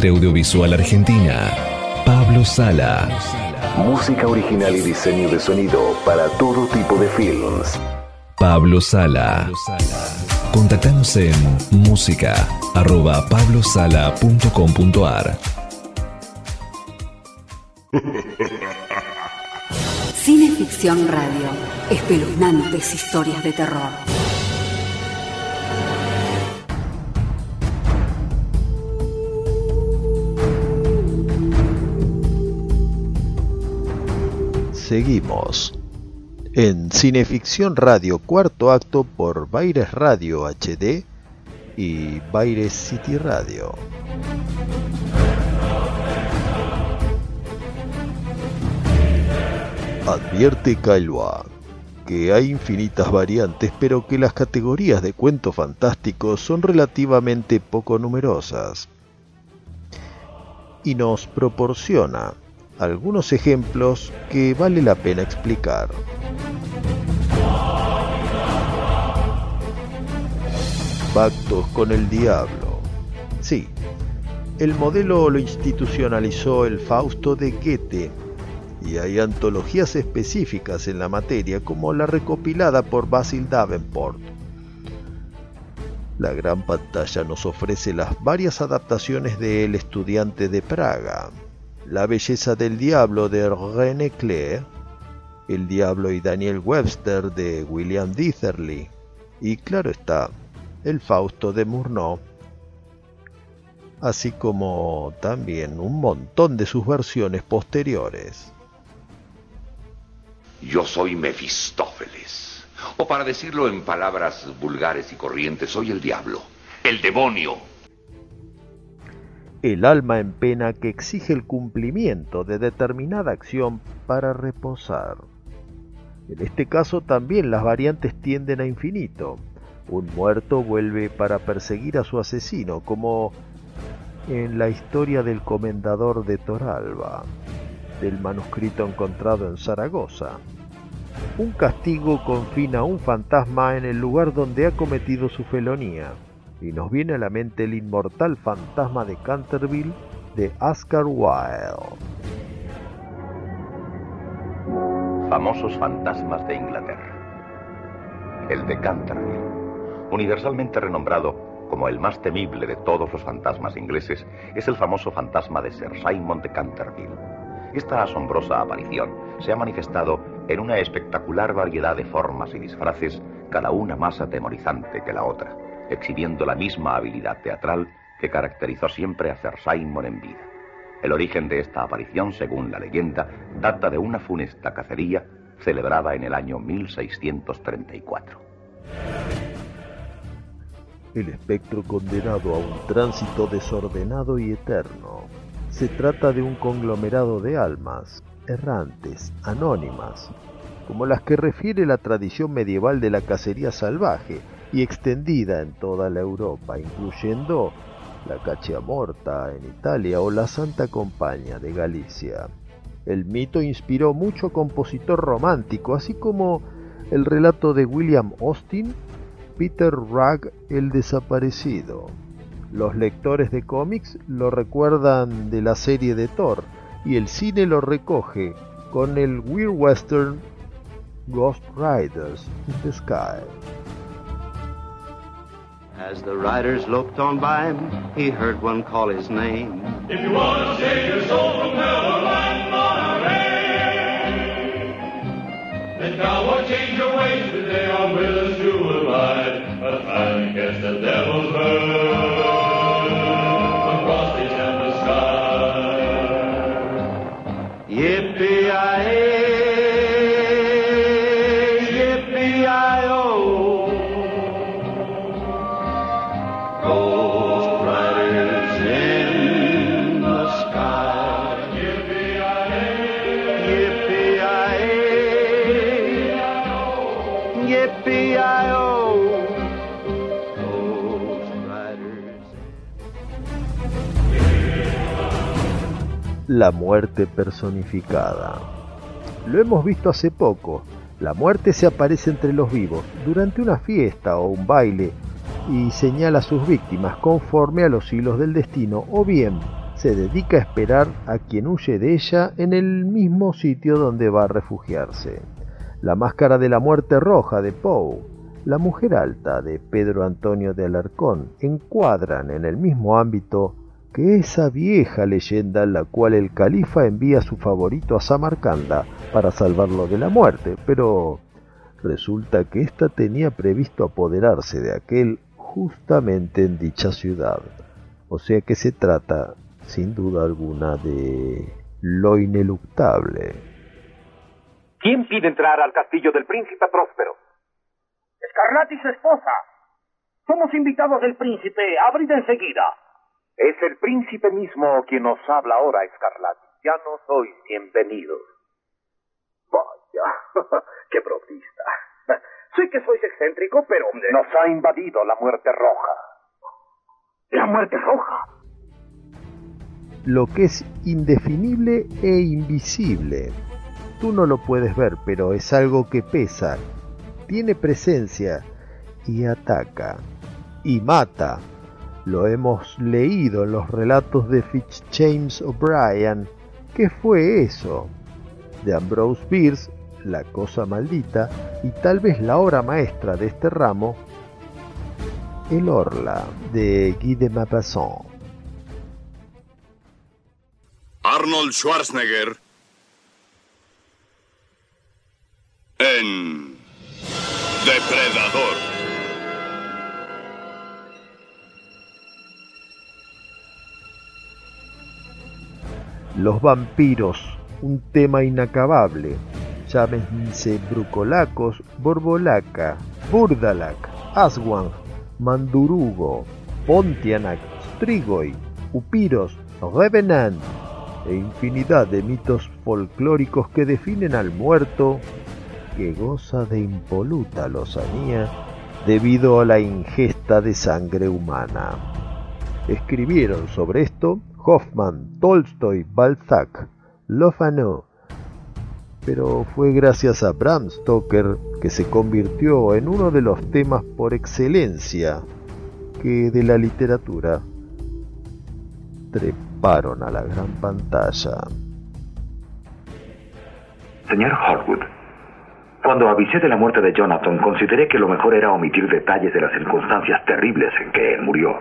Industria audiovisual argentina, Pablo Sala. Música original y diseño de sonido para todo tipo de films. Pablo Sala. Contactanos en música arroba pablosala.com.ar Cineficción Radio. Espeluznantes historias de terror. Seguimos en Cineficción Radio cuarto acto por Baires Radio HD y Baires City Radio. Advierte Kailua que hay infinitas variantes, pero que las categorías de cuentos fantásticos son relativamente poco numerosas. Y nos proporciona algunos ejemplos que vale la pena explicar. Pactos con el diablo. Sí, el modelo lo institucionalizó el Fausto de Goethe y hay antologías específicas en la materia como la recopilada por Basil Davenport. La gran pantalla nos ofrece las varias adaptaciones de El estudiante de Praga, La belleza del diablo de René Clair, El diablo y Daniel Webster de William Ditherley y claro está, El Fausto de Murnau así como también un montón de sus versiones posteriores. Yo soy Mefistófeles. O para decirlo en palabras vulgares y corrientes, soy el diablo, el demonio. El alma en pena que exige el cumplimiento de determinada acción para reposar. En este caso también las variantes tienden a infinito. Un muerto vuelve para perseguir a su asesino, como en la historia del comendador de Toralba del manuscrito encontrado en Zaragoza. Un castigo confina a un fantasma en el lugar donde ha cometido su felonía, y nos viene a la mente el inmortal fantasma de Canterville de Oscar Wilde. Famosos fantasmas de Inglaterra. El de Canterville, universalmente renombrado como el más temible de todos los fantasmas ingleses, es el famoso fantasma de Sir Simon de Canterville esta asombrosa aparición se ha manifestado en una espectacular variedad de formas y disfraces, cada una más atemorizante que la otra, exhibiendo la misma habilidad teatral que caracterizó siempre a Sir Simon en vida. El origen de esta aparición, según la leyenda, data de una funesta cacería celebrada en el año 1634. El espectro condenado a un tránsito desordenado y eterno se trata de un conglomerado de almas, errantes, anónimas, como las que refiere la tradición medieval de la cacería salvaje y extendida en toda la Europa, incluyendo la Caccia Morta en Italia o la Santa Compañía de Galicia. El mito inspiró mucho compositor romántico, así como el relato de William Austin, Peter Rugg el desaparecido. Los lectores de cómics lo recuerdan de la serie de Thor y el cine lo recoge con el Weird Western Ghost Riders in the Sky. As the riders looked on by him, he heard one call his name. If you want to save your soul from hell or land Monterey, then cowboy, change your ways today. I'm willing to ride. A time against the devil's herd. Across the endless sky. Yippee-yi-ay, La muerte personificada. Lo hemos visto hace poco, La muerte se aparece entre los vivos durante una fiesta o un baile y señala a sus víctimas conforme a los hilos del destino o bien se dedica a esperar a quien huye de ella en el mismo sitio donde va a refugiarse. La máscara de la muerte roja de Poe, la mujer alta de Pedro Antonio de Alarcón encuadran en el mismo ámbito que esa vieja leyenda en la cual el califa envía a su favorito a Samarcanda para salvarlo de la muerte, pero resulta que ésta tenía previsto apoderarse de aquel justamente en dicha ciudad. O sea que se trata sin duda alguna de lo ineluctable. ¿Quién pide entrar al castillo del príncipe próspero? Escarlata y su esposa. Somos invitados del príncipe. Abrid enseguida. Es el príncipe mismo quien nos habla ahora, Escarlata. Ya no sois bienvenidos. Vaya, qué bromista. Sé que sois excéntrico, pero... Nos ha invadido la muerte roja. ¿La muerte roja? lo que es indefinible e invisible. Tú no lo puedes ver, pero es algo que pesa, tiene presencia y ataca y mata. Lo hemos leído en los relatos de Fitz James O'Brien. ¿Qué fue eso? De Ambrose Bierce, La cosa maldita, y tal vez la obra maestra de este ramo, El Orla, de Guy de Maupassant. Arnold Schwarzenegger en Depredador. Los vampiros, un tema inacabable. Llámense brucolacos, borbolaca, burdalac, aswang, mandurugo, pontianak, strigoi, upiros, revenant, e infinidad de mitos folclóricos que definen al muerto que goza de impoluta lozanía debido a la ingesta de sangre humana. Escribieron sobre esto Hoffman, Tolstoy, Balzac, Lofano, pero fue gracias a Bram Stoker que se convirtió en uno de los temas por excelencia que de la literatura treparon a la gran pantalla. Señor Hardwood, cuando avisé de la muerte de Jonathan, consideré que lo mejor era omitir detalles de las circunstancias terribles en que él murió.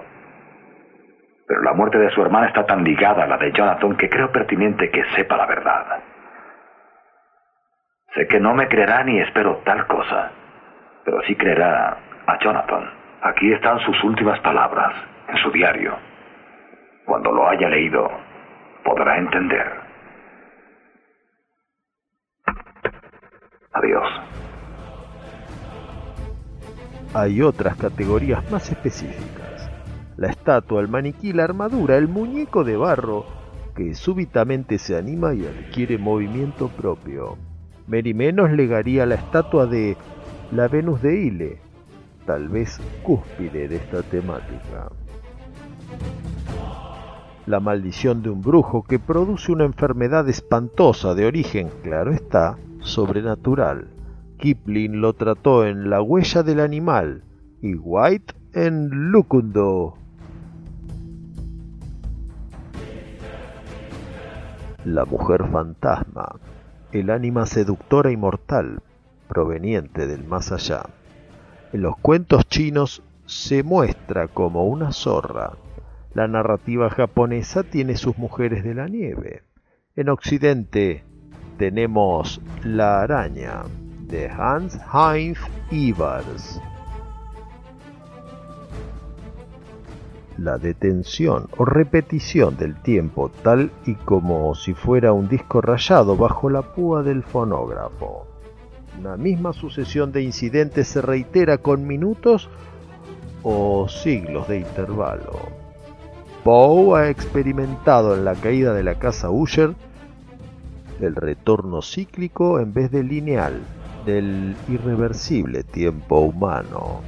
Pero la muerte de su hermana está tan ligada a la de Jonathan que creo pertinente que sepa la verdad. Sé que no me creerá ni espero tal cosa, pero sí creerá a Jonathan. Aquí están sus últimas palabras, en su diario. Cuando lo haya leído, podrá entender. Adiós. Hay otras categorías más específicas. La estatua, el maniquí, la armadura, el muñeco de barro, que súbitamente se anima y adquiere movimiento propio. Merimenos legaría la estatua de la Venus de Ile, tal vez cúspide de esta temática. La maldición de un brujo que produce una enfermedad espantosa de origen, claro está, sobrenatural. Kipling lo trató en La huella del animal y White en Lucundo. La mujer fantasma, el ánima seductora y mortal, proveniente del más allá. En los cuentos chinos se muestra como una zorra. La narrativa japonesa tiene sus mujeres de la nieve. En Occidente tenemos La araña de Hans Heinz Ivars. La detención o repetición del tiempo tal y como si fuera un disco rayado bajo la púa del fonógrafo. Una misma sucesión de incidentes se reitera con minutos o siglos de intervalo. Poe ha experimentado en la caída de la casa Usher el retorno cíclico en vez de lineal del irreversible tiempo humano.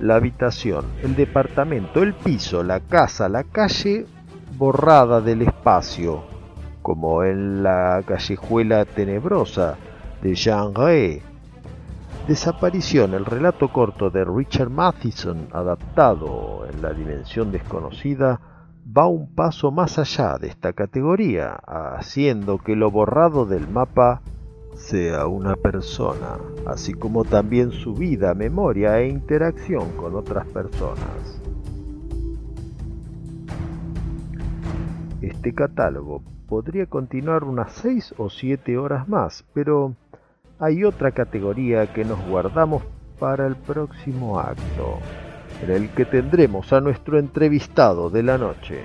La habitación, el departamento, el piso, la casa, la calle borrada del espacio, como en la callejuela tenebrosa de Jean Ray. Desaparición, el relato corto de Richard Matheson, adaptado en la dimensión desconocida, va un paso más allá de esta categoría, haciendo que lo borrado del mapa sea una persona, así como también su vida, memoria e interacción con otras personas. Este catálogo podría continuar unas 6 o 7 horas más, pero hay otra categoría que nos guardamos para el próximo acto, en el que tendremos a nuestro entrevistado de la noche.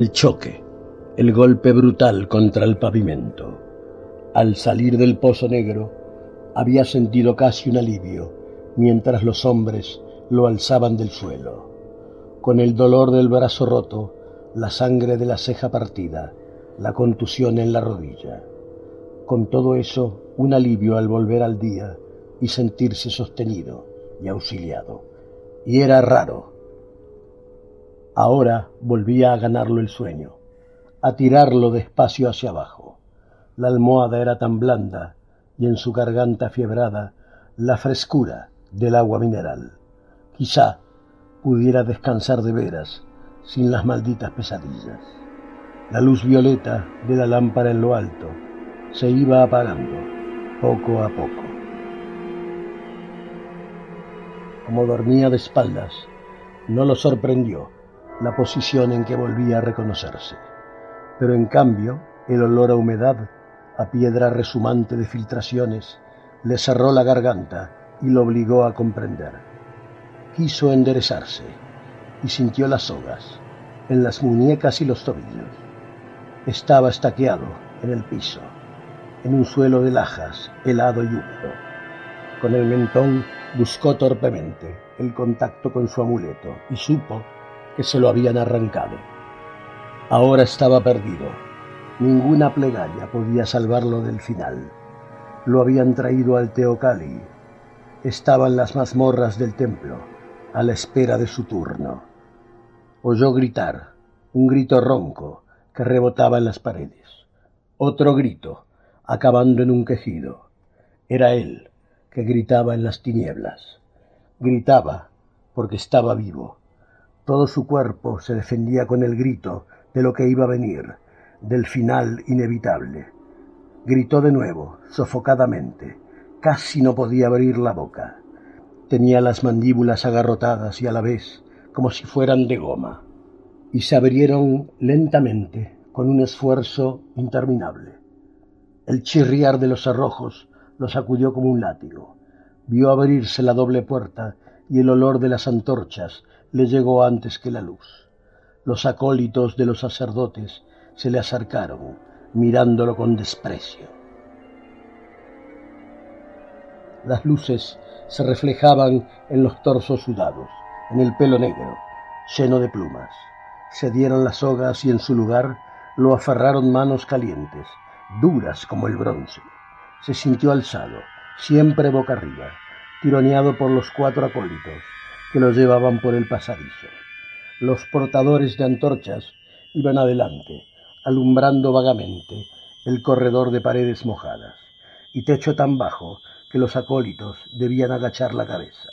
El choque, el golpe brutal contra el pavimento. Al salir del pozo negro, había sentido casi un alivio, mientras los hombres lo alzaban del suelo. Con el dolor del brazo roto, la sangre de la ceja partida, la contusión en la rodilla. Con todo eso, un alivio al volver al día y sentirse sostenido y auxiliado. Y era raro, Ahora volvía a ganarlo el sueño, a tirarlo despacio hacia abajo. La almohada era tan blanda y en su garganta fiebrada la frescura del agua mineral. Quizá pudiera descansar de veras sin las malditas pesadillas. La luz violeta de la lámpara en lo alto se iba apagando poco a poco. Como dormía de espaldas, no lo sorprendió la posición en que volvía a reconocerse. Pero en cambio, el olor a humedad, a piedra resumante de filtraciones, le cerró la garganta y lo obligó a comprender. Quiso enderezarse y sintió las sogas en las muñecas y los tobillos. Estaba estaqueado en el piso, en un suelo de lajas, helado y húmedo. Con el mentón buscó torpemente el contacto con su amuleto y supo que se lo habían arrancado. Ahora estaba perdido. Ninguna plegaria podía salvarlo del final. Lo habían traído al Teocali. Estaba en las mazmorras del templo, a la espera de su turno. Oyó gritar, un grito ronco que rebotaba en las paredes. Otro grito, acabando en un quejido. Era él que gritaba en las tinieblas. Gritaba porque estaba vivo todo su cuerpo se defendía con el grito de lo que iba a venir, del final inevitable. Gritó de nuevo, sofocadamente. Casi no podía abrir la boca. Tenía las mandíbulas agarrotadas y a la vez como si fueran de goma. Y se abrieron lentamente con un esfuerzo interminable. El chirriar de los cerrojos lo sacudió como un látigo. Vio abrirse la doble puerta y el olor de las antorchas le llegó antes que la luz. Los acólitos de los sacerdotes se le acercaron, mirándolo con desprecio. Las luces se reflejaban en los torsos sudados, en el pelo negro, lleno de plumas. Se dieron las sogas y en su lugar lo aferraron manos calientes, duras como el bronce. Se sintió alzado, siempre boca arriba, tironeado por los cuatro acólitos, que lo llevaban por el pasadizo. Los portadores de antorchas iban adelante, alumbrando vagamente el corredor de paredes mojadas. y techo tan bajo que los acólitos debían agachar la cabeza.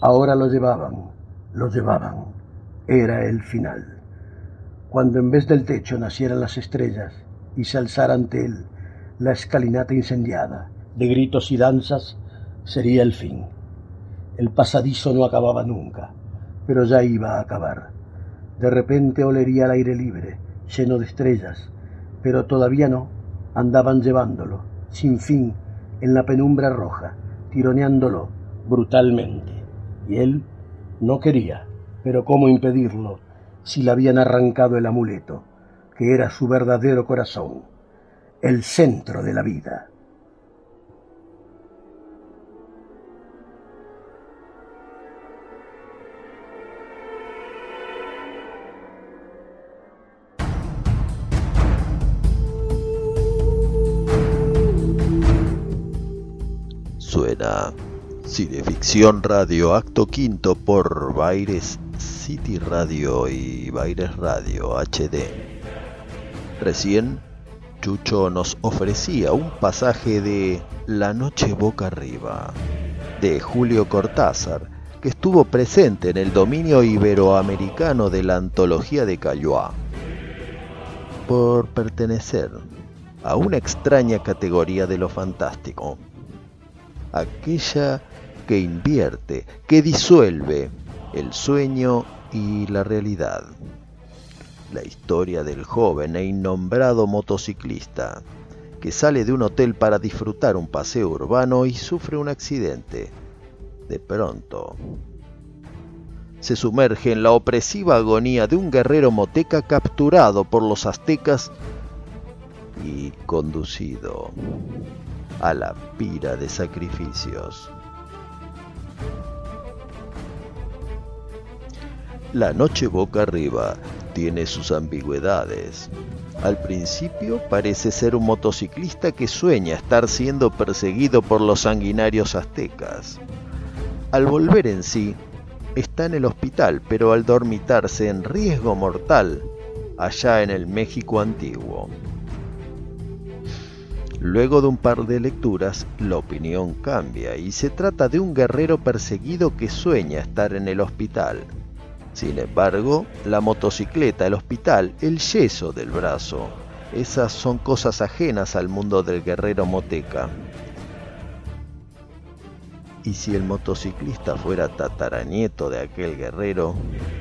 Ahora lo llevaban, lo llevaban. Era el final. Cuando en vez del techo nacieran las estrellas y se alzara ante él la escalinata incendiada, de gritos y danzas, sería el fin. El pasadizo no acababa nunca, pero ya iba a acabar. De repente olería el aire libre, lleno de estrellas, pero todavía no. Andaban llevándolo, sin fin, en la penumbra roja, tironeándolo brutalmente. Y él no quería, pero ¿cómo impedirlo si le habían arrancado el amuleto, que era su verdadero corazón, el centro de la vida? Cineficción Radio Acto Quinto por Baires City Radio y Baires Radio HD. Recién Chucho nos ofrecía un pasaje de La Noche Boca Arriba de Julio Cortázar, que estuvo presente en el dominio iberoamericano de la antología de Cayuá. Por pertenecer a una extraña categoría de lo fantástico aquella que invierte, que disuelve el sueño y la realidad. La historia del joven e innombrado motociclista que sale de un hotel para disfrutar un paseo urbano y sufre un accidente. De pronto, se sumerge en la opresiva agonía de un guerrero moteca capturado por los aztecas y conducido a la pira de sacrificios. La noche boca arriba tiene sus ambigüedades. Al principio parece ser un motociclista que sueña estar siendo perseguido por los sanguinarios aztecas. Al volver en sí, está en el hospital, pero al dormitarse en riesgo mortal allá en el México antiguo. Luego de un par de lecturas, la opinión cambia y se trata de un guerrero perseguido que sueña estar en el hospital. Sin embargo, la motocicleta, el hospital, el yeso del brazo, esas son cosas ajenas al mundo del guerrero moteca. Y si el motociclista fuera tataranieto de aquel guerrero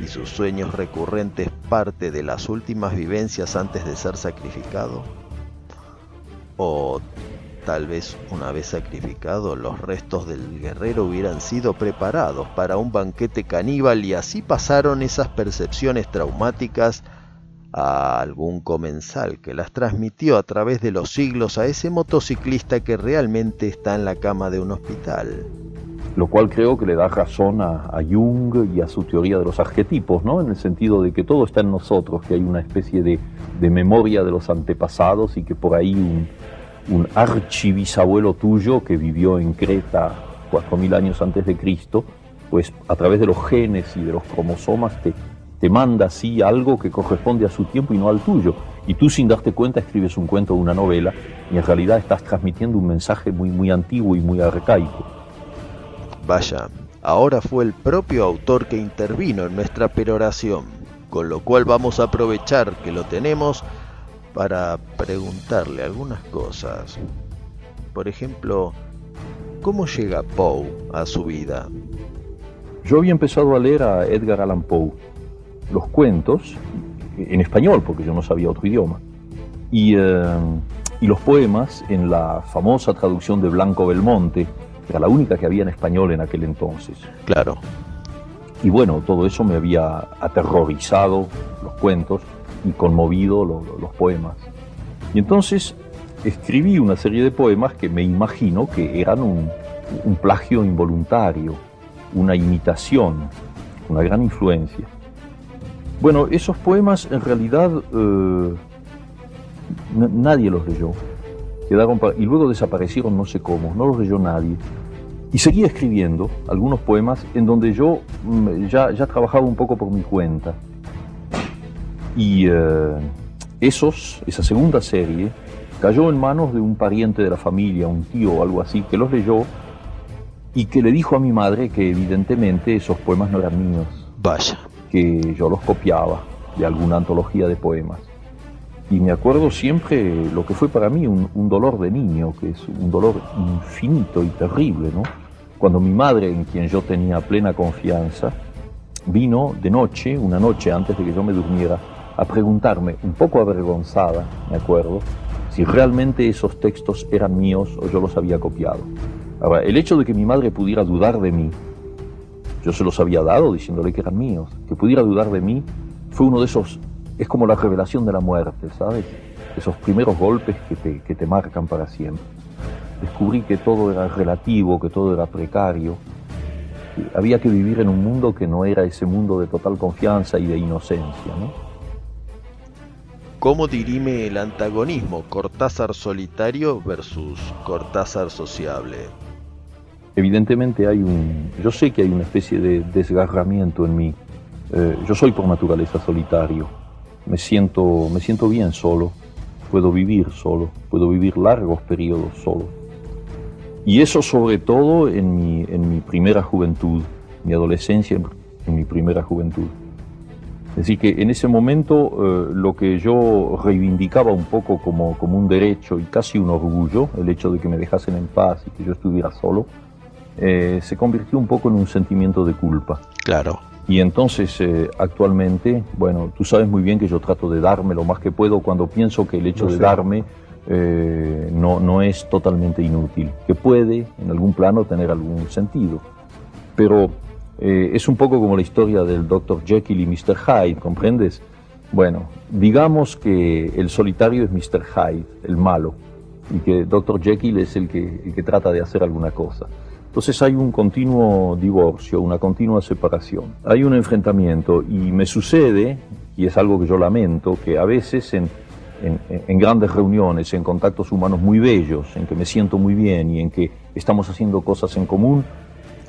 y sus sueños recurrentes parte de las últimas vivencias antes de ser sacrificado, o tal vez una vez sacrificado los restos del guerrero hubieran sido preparados para un banquete caníbal y así pasaron esas percepciones traumáticas a algún comensal que las transmitió a través de los siglos a ese motociclista que realmente está en la cama de un hospital. Lo cual creo que le da razón a, Jung y a su teoría de los arquetipos, ¿no? En el sentido de que todo está en nosotros, que hay una especie de, de memoria de los antepasados y que por ahí un, un archibisabuelo tuyo que vivió en Creta 4.000 años antes de Cristo, pues a través de los genes y de los cromosomas te, te manda así algo que corresponde a su tiempo y no al tuyo. Y tú sin darte cuenta escribes un cuento o una novela y en realidad estás transmitiendo un mensaje muy, muy antiguo y muy arcaico. Vaya, ahora fue el propio autor que intervino en nuestra peroración, con lo cual vamos a aprovechar que lo tenemos para preguntarle algunas cosas. Por ejemplo, ¿cómo llega Poe a su vida? Yo había empezado a leer a Edgar Allan Poe, los cuentos, en español, porque yo no sabía otro idioma, y, eh, y los poemas en la famosa traducción de Blanco Belmonte, que era la única que había en español en aquel entonces. Claro. Y bueno, todo eso me había aterrorizado, los cuentos, y conmovido los poemas. Y entonces escribí una serie de poemas que me imagino que eran un, plagio involuntario, una imitación, una gran influencia. Bueno, esos poemas en realidad eh, nadie los leyó. Quedaron y luego desaparecieron no sé cómo, no los leyó nadie. Y seguí escribiendo algunos poemas en donde yo mm, ya, ya trabajaba un poco por mi cuenta. Y eh, esos, esa segunda serie cayó en manos de un pariente de la familia, un tío o algo así, que los leyó y que le dijo a mi madre que evidentemente esos poemas no eran míos. Vaya. Que yo los copiaba de alguna antología de poemas. Y me acuerdo siempre lo que fue para mí un, un dolor de niño, que es un dolor infinito y terrible, ¿no? Cuando mi madre, en quien yo tenía plena confianza, vino de noche, una noche antes de que yo me durmiera, a preguntarme, un poco avergonzada, me acuerdo, si realmente esos textos eran míos o yo los había copiado. Ahora, el hecho de que mi madre pudiera dudar de mí, yo se los había dado diciéndole que eran míos, que pudiera dudar de mí, fue uno de esos, es como la revelación de la muerte, ¿sabes? Esos primeros golpes que te, que te marcan para siempre. Descubrí que todo era relativo, que todo era precario. que había que vivir en un mundo que no era ese mundo de total confianza y de inocencia, ¿no? ¿Cómo dirime el antagonismo Cortázar solitario versus Cortázar sociable? Evidentemente hay un, yo sé que hay una especie de desgarramiento en mí. Eh, yo soy por naturaleza solitario. Me siento, me siento bien solo. Puedo vivir solo. Puedo vivir largos periodos solo. Y eso sobre todo en mi, en mi primera juventud, mi adolescencia, en mi primera juventud. Es decir, que en ese momento eh, lo que yo reivindicaba un poco como, como un derecho y casi un orgullo, el hecho de que me dejasen en paz y que yo estuviera solo, eh, se convirtió un poco en un sentimiento de culpa. Claro. Y entonces eh, actualmente, bueno, tú sabes muy bien que yo trato de darme lo más que puedo cuando pienso que el hecho de sé. darme eh, no, no es totalmente inútil, que puede en algún plano tener algún sentido. Pero eh, es un poco como la historia del Dr. Jekyll y Mr. Hyde, ¿comprendes? Bueno, digamos que el solitario es Mr. Hyde, el malo, y que Dr. Jekyll es el que, el que trata de hacer alguna cosa. Entonces hay un continuo divorcio, una continua separación, hay un enfrentamiento y me sucede, y es algo que yo lamento, que a veces en, en, en grandes reuniones, en contactos humanos muy bellos, en que me siento muy bien y en que estamos haciendo cosas en común,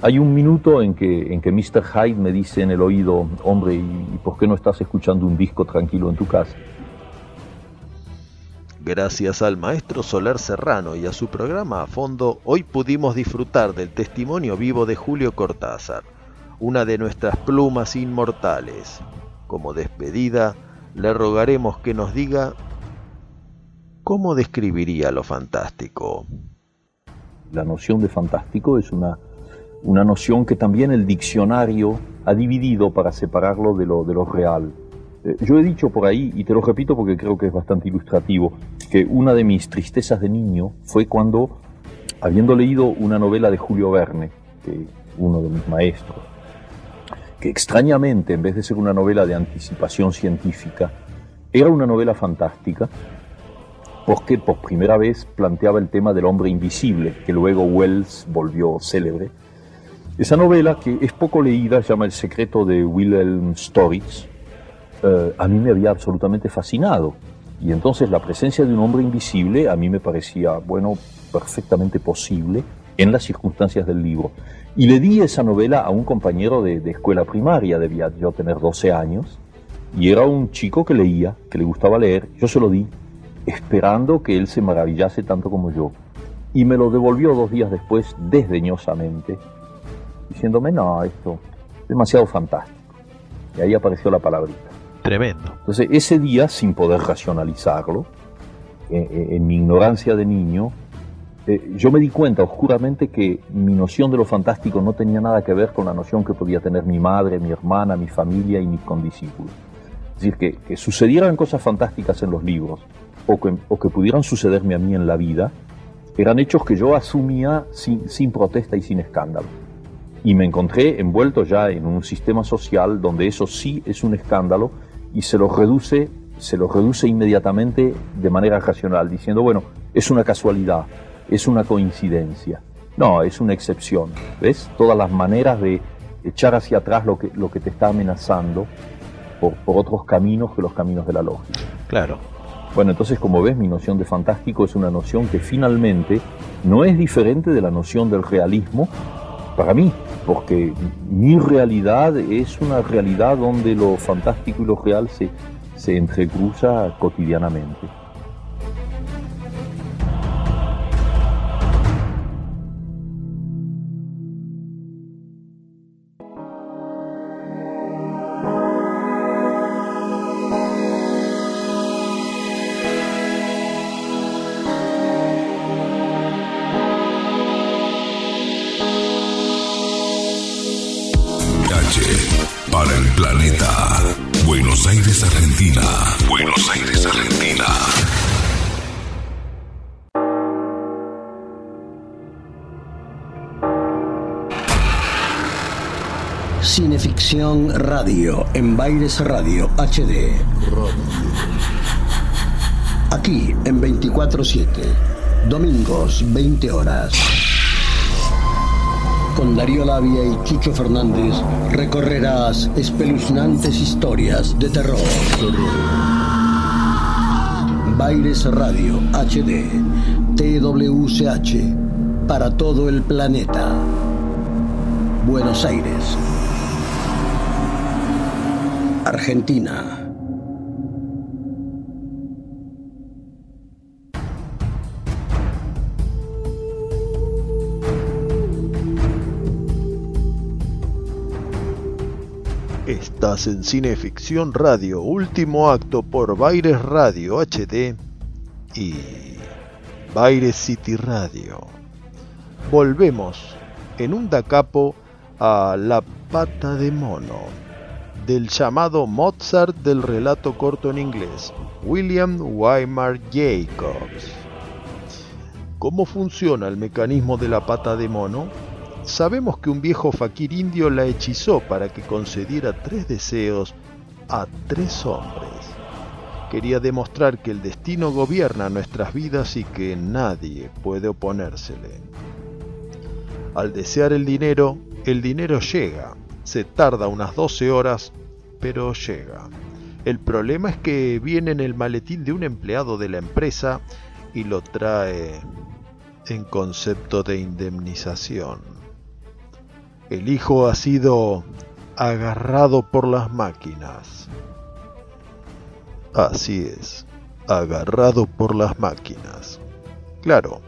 hay un minuto en que, en que Mr. Hyde me dice en el oído, hombre, ¿y por qué no estás escuchando un disco tranquilo en tu casa? Gracias al maestro Soler Serrano y a su programa a fondo, hoy pudimos disfrutar del testimonio vivo de Julio Cortázar, una de nuestras plumas inmortales. Como despedida, le rogaremos que nos diga cómo describiría lo fantástico. La noción de fantástico es una, una noción que también el diccionario ha dividido para separarlo de lo, de lo real. Eh, Yo he dicho por ahí, y te lo repito porque creo que es bastante ilustrativo, que una de mis tristezas de niño fue cuando, habiendo leído una novela de Julio Verne, que uno de mis maestros, que extrañamente, en vez de ser una novela de anticipación científica, era una novela fantástica, porque por primera vez planteaba el tema del hombre invisible, que luego Wells volvió célebre. Esa novela, que es poco leída, se llama El secreto de Wilhelm Storitz, eh, a mí me había absolutamente fascinado. Y entonces la presencia de un hombre invisible a mí me parecía, bueno, perfectamente posible en las circunstancias del libro. Y le di esa novela a un compañero de, de escuela primaria, debía yo tener 12 años, y era un chico que leía, que le gustaba leer, yo se lo di, esperando que él se maravillase tanto como yo. Y me lo devolvió dos días después desdeñosamente, diciéndome, no, esto es demasiado fantástico. Y ahí apareció la palabrita. Tremendo. Entonces, ese día, sin poder racionalizarlo, eh, eh, en mi ignorancia de niño, eh, yo me di cuenta oscuramente que mi noción de lo fantástico no tenía nada que ver con la noción que podía tener mi madre, mi hermana, mi familia y mis condiscípulos. Es decir, que, que sucedieran cosas fantásticas en los libros o que, o que pudieran sucederme a mí en la vida, eran hechos que yo asumía sin, sin protesta y sin escándalo. Y me encontré envuelto ya en un sistema social donde eso sí es un escándalo y se lo reduce, se lo reduce inmediatamente de manera racional, diciendo, bueno, es una casualidad, es una coincidencia. No, es una excepción. ¿Ves? Todas las maneras de echar hacia atrás lo que, lo que te está amenazando por, por otros caminos que los caminos de la lógica. Claro. Bueno, entonces como ves, mi noción de fantástico es una noción que finalmente no es diferente de la noción del realismo para mí, porque mi realidad es una realidad donde lo fantástico y lo real se, se entrecruza cotidianamente. Radio en Baires Radio HD. Aquí en 24-7. Domingos, 20 horas. Con Darío Labia y Chucho Fernández recorrerás espeluznantes historias de terror. Baires Radio HD. TWCH. Para todo el planeta. Buenos Aires. Argentina. Estás en Cineficción Radio, último acto por Baires Radio HD y Baires City Radio. Volvemos en un dacapo a La pata de mono, del llamado Mozart del relato corto en inglés, William Weimar Jacobs. ¿Cómo funciona el mecanismo de la pata de mono? Sabemos que un viejo faquir indio la hechizó para que concediera tres deseos a tres hombres. Quería demostrar que el destino gobierna nuestras vidas y que nadie puede oponérsele. Al desear el dinero, el dinero llega. Se tarda unas 12 horas, pero llega. El problema es que viene en el maletín de un empleado de la empresa y lo trae en concepto de indemnización. El hijo ha sido agarrado por las máquinas. Así es, agarrado por las máquinas. Claro,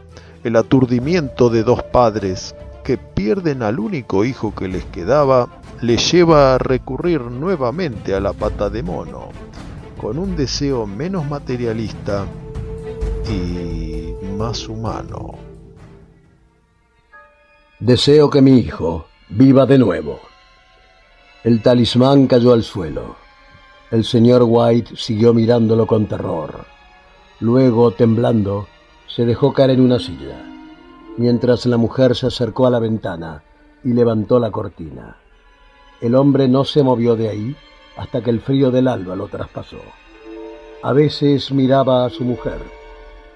el aturdimiento de dos padres que pierden al único hijo que les quedaba les lleva a recurrir nuevamente a la pata de mono, con un deseo menos materialista y más humano. Deseo que mi hijo viva de nuevo. El talismán cayó al suelo. El señor White siguió mirándolo con terror. Luego, temblando, se dejó caer en una silla, mientras la mujer se acercó a la ventana y levantó la cortina. El hombre no se movió de ahí hasta que el frío del alba lo traspasó. A veces miraba a su mujer,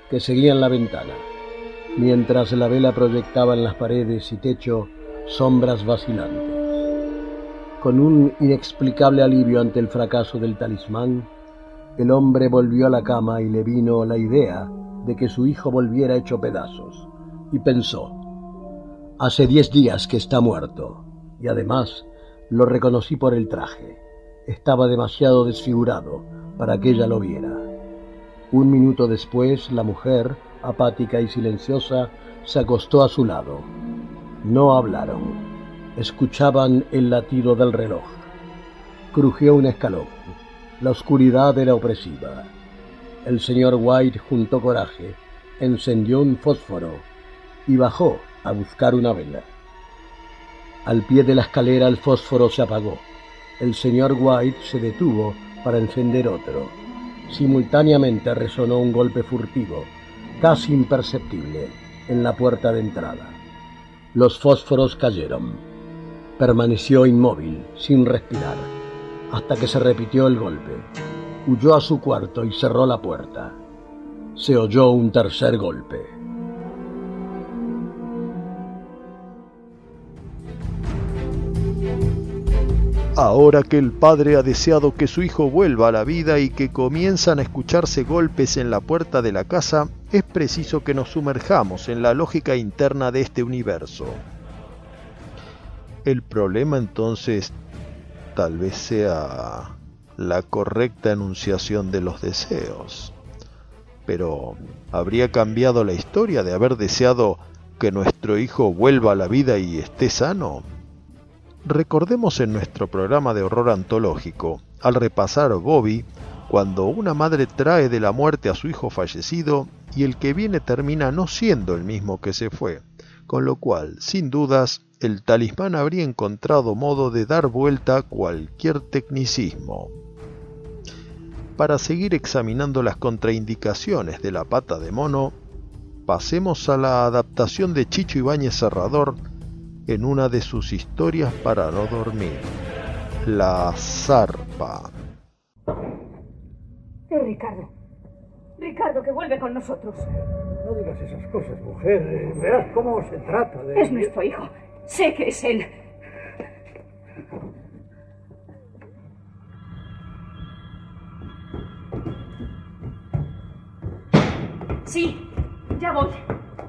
que seguía en la ventana, mientras la vela proyectaba en las paredes y techo sombras vacilantes. Con un inexplicable alivio ante el fracaso del talismán, el hombre volvió a la cama y le vino la idea de que su hijo volviera hecho pedazos, y pensó, hace diez días que está muerto, y además lo reconocí por el traje. Estaba demasiado desfigurado para que ella lo viera. Un minuto después, la mujer, apática y silenciosa, se acostó a su lado. No hablaron. Escuchaban el latido del reloj. Crujió un escalón. La oscuridad era opresiva. El señor White juntó coraje, encendió un fósforo y bajó a buscar una vela. Al pie de la escalera el fósforo se apagó. El señor White se detuvo para encender otro. Simultáneamente resonó un golpe furtivo, casi imperceptible, en la puerta de entrada. Los fósforos cayeron. Permaneció inmóvil, sin respirar, hasta que se repitió el golpe. Huyó a su cuarto y cerró la puerta. Se oyó un tercer golpe. Ahora que el padre ha deseado que su hijo vuelva a la vida y que comienzan a escucharse golpes en la puerta de la casa, es preciso que nos sumerjamos en la lógica interna de este universo. El problema entonces tal vez sea la correcta enunciación de los deseos. Pero, ¿habría cambiado la historia de haber deseado que nuestro hijo vuelva a la vida y esté sano? Recordemos en nuestro programa de horror antológico, al repasar Bobby, cuando una madre trae de la muerte a su hijo fallecido y el que viene termina no siendo el mismo que se fue, con lo cual, sin dudas, el talismán habría encontrado modo de dar vuelta a cualquier tecnicismo. Para seguir examinando las contraindicaciones de la pata de mono, pasemos a la adaptación de Chicho Ibáñez Serrador en una de sus historias para no dormir, La zarpa. Es Ricardo. Ricardo, que vuelve con nosotros. No digas esas cosas, mujer. Verás cómo se trata de... Es nuestro hijo. Sé que es él. Sí, ya voy.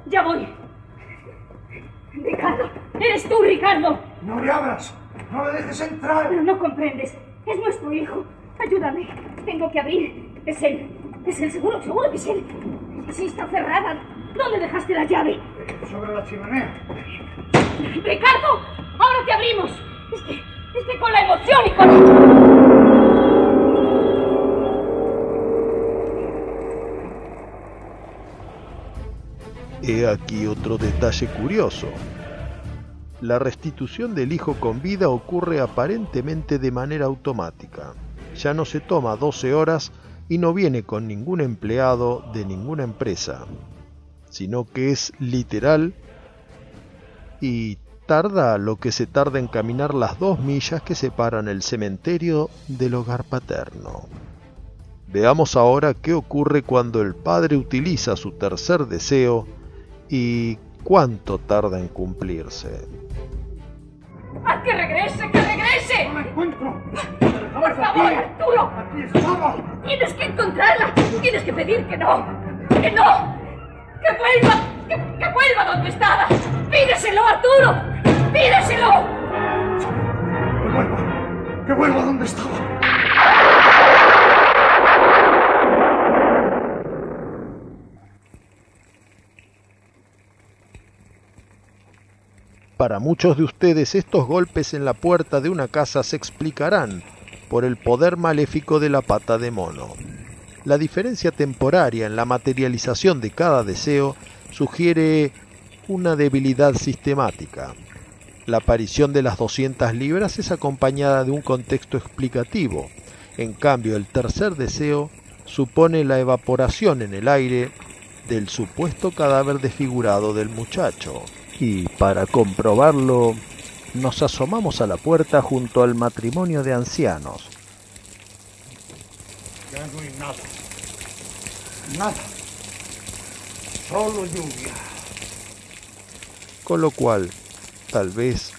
Ya voy. Ricardo, eres tú, Ricardo. No le abras. No le dejes entrar. Pero no comprendes. Es nuestro hijo. Ayúdame. Tengo que abrir. Es él. Es él, seguro, seguro que es él. Sí, está cerrada. ¿Dónde dejaste la llave? Sobre la chimenea. ¡Ricardo! ¡Ahora te abrimos! Es que, es que con la emoción y con... He aquí otro detalle curioso. La restitución del hijo con vida ocurre aparentemente de manera automática. Ya no se toma 12 horas y no viene con ningún empleado de ninguna empresa, sino que es literal y tarda lo que se tarda en caminar las dos millas que separan el cementerio del hogar paterno. Veamos ahora qué ocurre cuando el padre utiliza su tercer deseo y cuánto tarda en cumplirse. ¡Haz que regrese, que regrese! ¡No la encuentro! ¡Por favor, Arturo! ¡Aquí estaba! Tienes que encontrarla. Tienes que pedir que no. ¡Que no! ¡Que vuelva! ¡Que, que vuelva donde estaba! ¡Pídeselo, Arturo! ¡Pídeselo! ¡Que vuelva! ¡Que vuelva donde estaba! Para muchos de ustedes estos golpes en la puerta de una casa se explicarán por el poder maléfico de la pata de mono. La diferencia temporaria en la materialización de cada deseo sugiere una debilidad sistemática. La aparición de las 200 libras es acompañada de un contexto explicativo. En cambio, el tercer deseo supone la evaporación en el aire del supuesto cadáver desfigurado del muchacho. Y para comprobarlo, nos asomamos a la puerta junto al matrimonio de ancianos. Ya no hay nada. Nada. Solo lluvia. Con lo cual, tal vez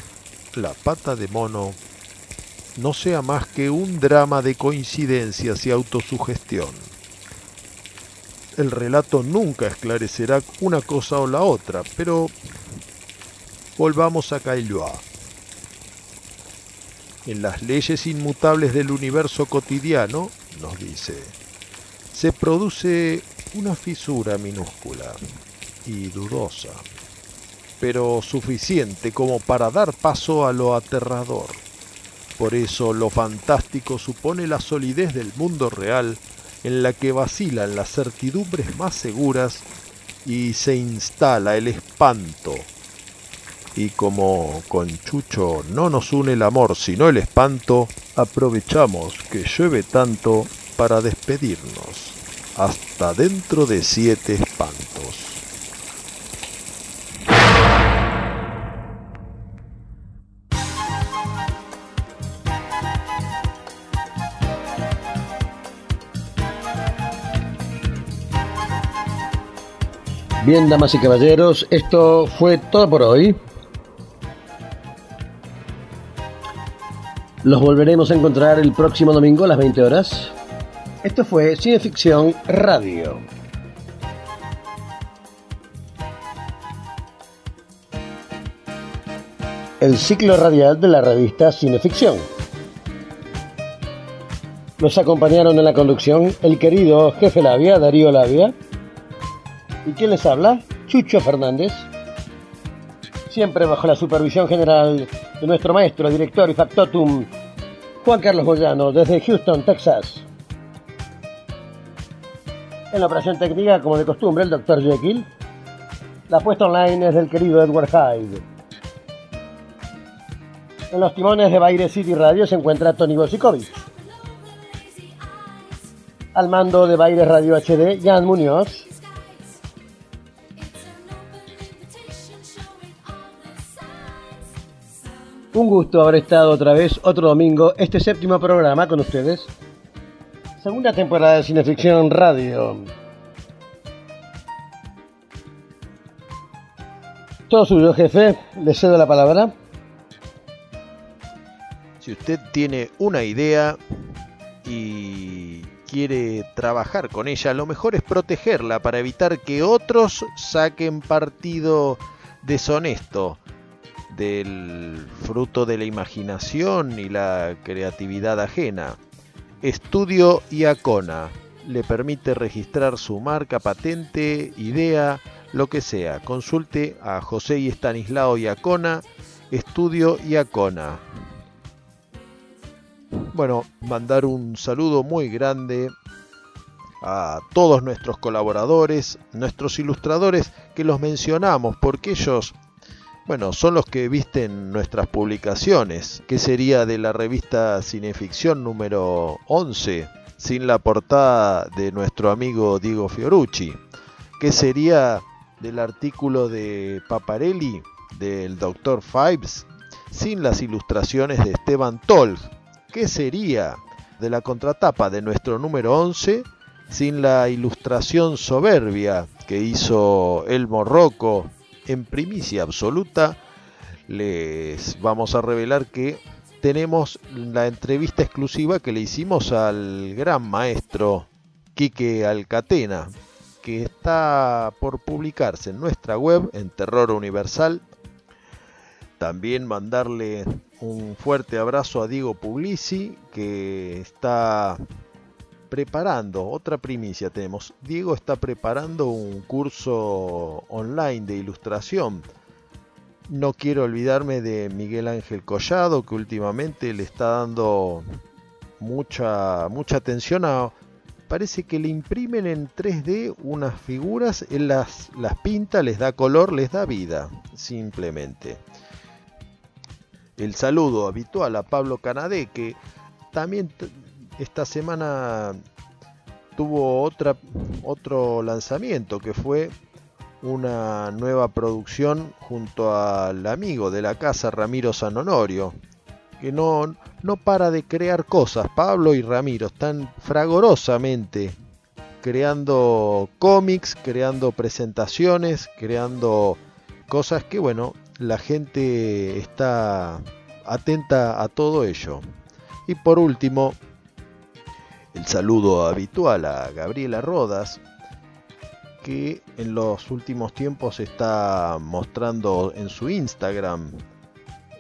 la pata de mono no sea más que un drama de coincidencias y autosugestión. El relato nunca esclarecerá una cosa o la otra, pero volvamos a Kailua. En las leyes inmutables del universo cotidiano, nos dice, se produce una fisura minúscula y dudosa, pero suficiente como para dar paso a lo aterrador. Por eso lo fantástico supone la solidez del mundo real en la que vacilan las certidumbres más seguras y se instala el espanto. Y como con Chucho no nos une el amor sino el espanto, aprovechamos que llueve tanto para despedirnos. Hasta dentro de siete espantos. Bien, damas y caballeros, esto fue todo por hoy. Los volveremos a encontrar el próximo domingo a las 20 horas. Esto fue Cineficción Radio. El ciclo radial de la revista Cineficción. Nos acompañaron en la conducción el querido jefe Labia, Darío Labia. ¿Y quién les habla? Chucho Fernández. Siempre bajo la supervisión general de nuestro maestro, director y factotum, Juan Carlos Boyano, desde Houston, Texas. En la operación técnica, como de costumbre, el doctor Jekyll. La puesta online es del querido Edward Hyde. En los timones de Baile City Radio se encuentra Tony Bosikovic. Al mando de Baile Radio HD, Jan Muñoz. Un gusto haber estado otra vez, otro domingo, este séptimo programa con ustedes. Segunda temporada de Cineficción Radio. Todo suyo, jefe. Le cedo la palabra. Si usted tiene una idea y quiere trabajar con ella, lo mejor es protegerla para evitar que otros saquen partido deshonesto del fruto de la imaginación y la creatividad ajena. Estudio Iacona le permite registrar su marca, patente, idea, lo que sea. Consulte a José y Estanislao Iacona, Estudio Iacona. Bueno, mandar un saludo muy grande a todos nuestros colaboradores, nuestros ilustradores que los mencionamos porque ellos bueno, son los que visten nuestras publicaciones. ¿Qué sería de la revista Cineficción número 11 sin la portada de nuestro amigo Diego Fiorucci? ¿Qué sería del artículo de Paparelli del Dr. Fives sin las ilustraciones de Esteban Tolg? ¿Qué sería de la contratapa de nuestro número 11 sin la ilustración soberbia que hizo Elmo Rocco en primicia absoluta les vamos a revelar que tenemos la entrevista exclusiva que le hicimos al gran maestro Quique Alcatena, que está por publicarse en nuestra web, en Terror Universal. También mandarle un fuerte abrazo a Diego Puglisi, que está preparando, otra primicia tenemos, Diego está preparando un curso online de ilustración. No quiero olvidarme de Miguel Ángel Collado, que últimamente le está dando mucha, mucha atención. Parece que le imprimen en 3D unas figuras, él las, las pinta, les da color, les da vida, simplemente. El saludo habitual a Pablo Canadé, que también esta semana tuvo otro lanzamiento que fue una nueva producción junto al amigo de la casa Ramiro Sanonorio, que no, no para de crear cosas. Pablo y Ramiro están fragorosamente creando cómics, creando presentaciones, creando cosas que, bueno, la gente está atenta a todo ello. Y por último, el saludo habitual a Gabriela Rodas, que en los últimos tiempos está mostrando en su Instagram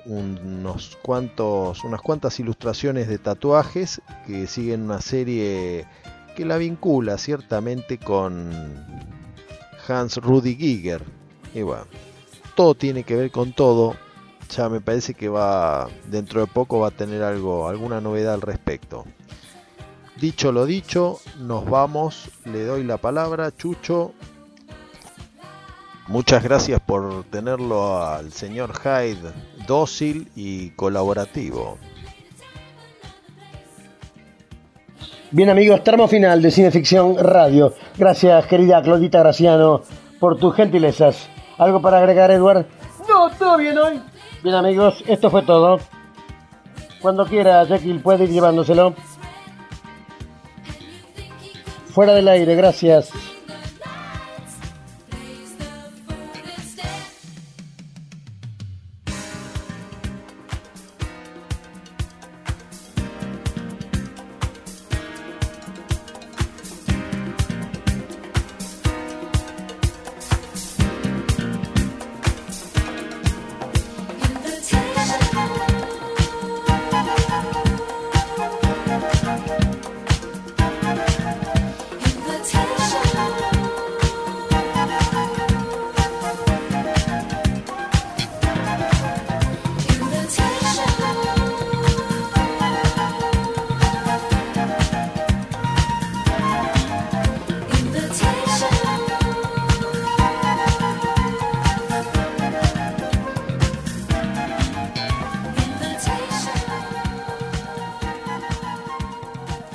unos cuantos, unas cuantas ilustraciones de tatuajes que siguen una serie que la vincula ciertamente con Hans Rudy Giger. Y bueno, todo tiene que ver con todo. Ya me parece que va dentro de poco va a tener algo, alguna novedad al respecto. Dicho lo dicho, nos vamos. Le doy la palabra, Chucho. Muchas gracias por tenerlo al señor Hyde dócil y colaborativo. Bien amigos, tramo final de Cineficción Radio. Gracias querida Claudita Graciano por tus gentilezas. ¿Algo para agregar, Edward? No, todo bien hoy. Bien amigos, esto fue todo. Cuando quiera, Jekyll puede ir llevándoselo. Fuera del aire, gracias.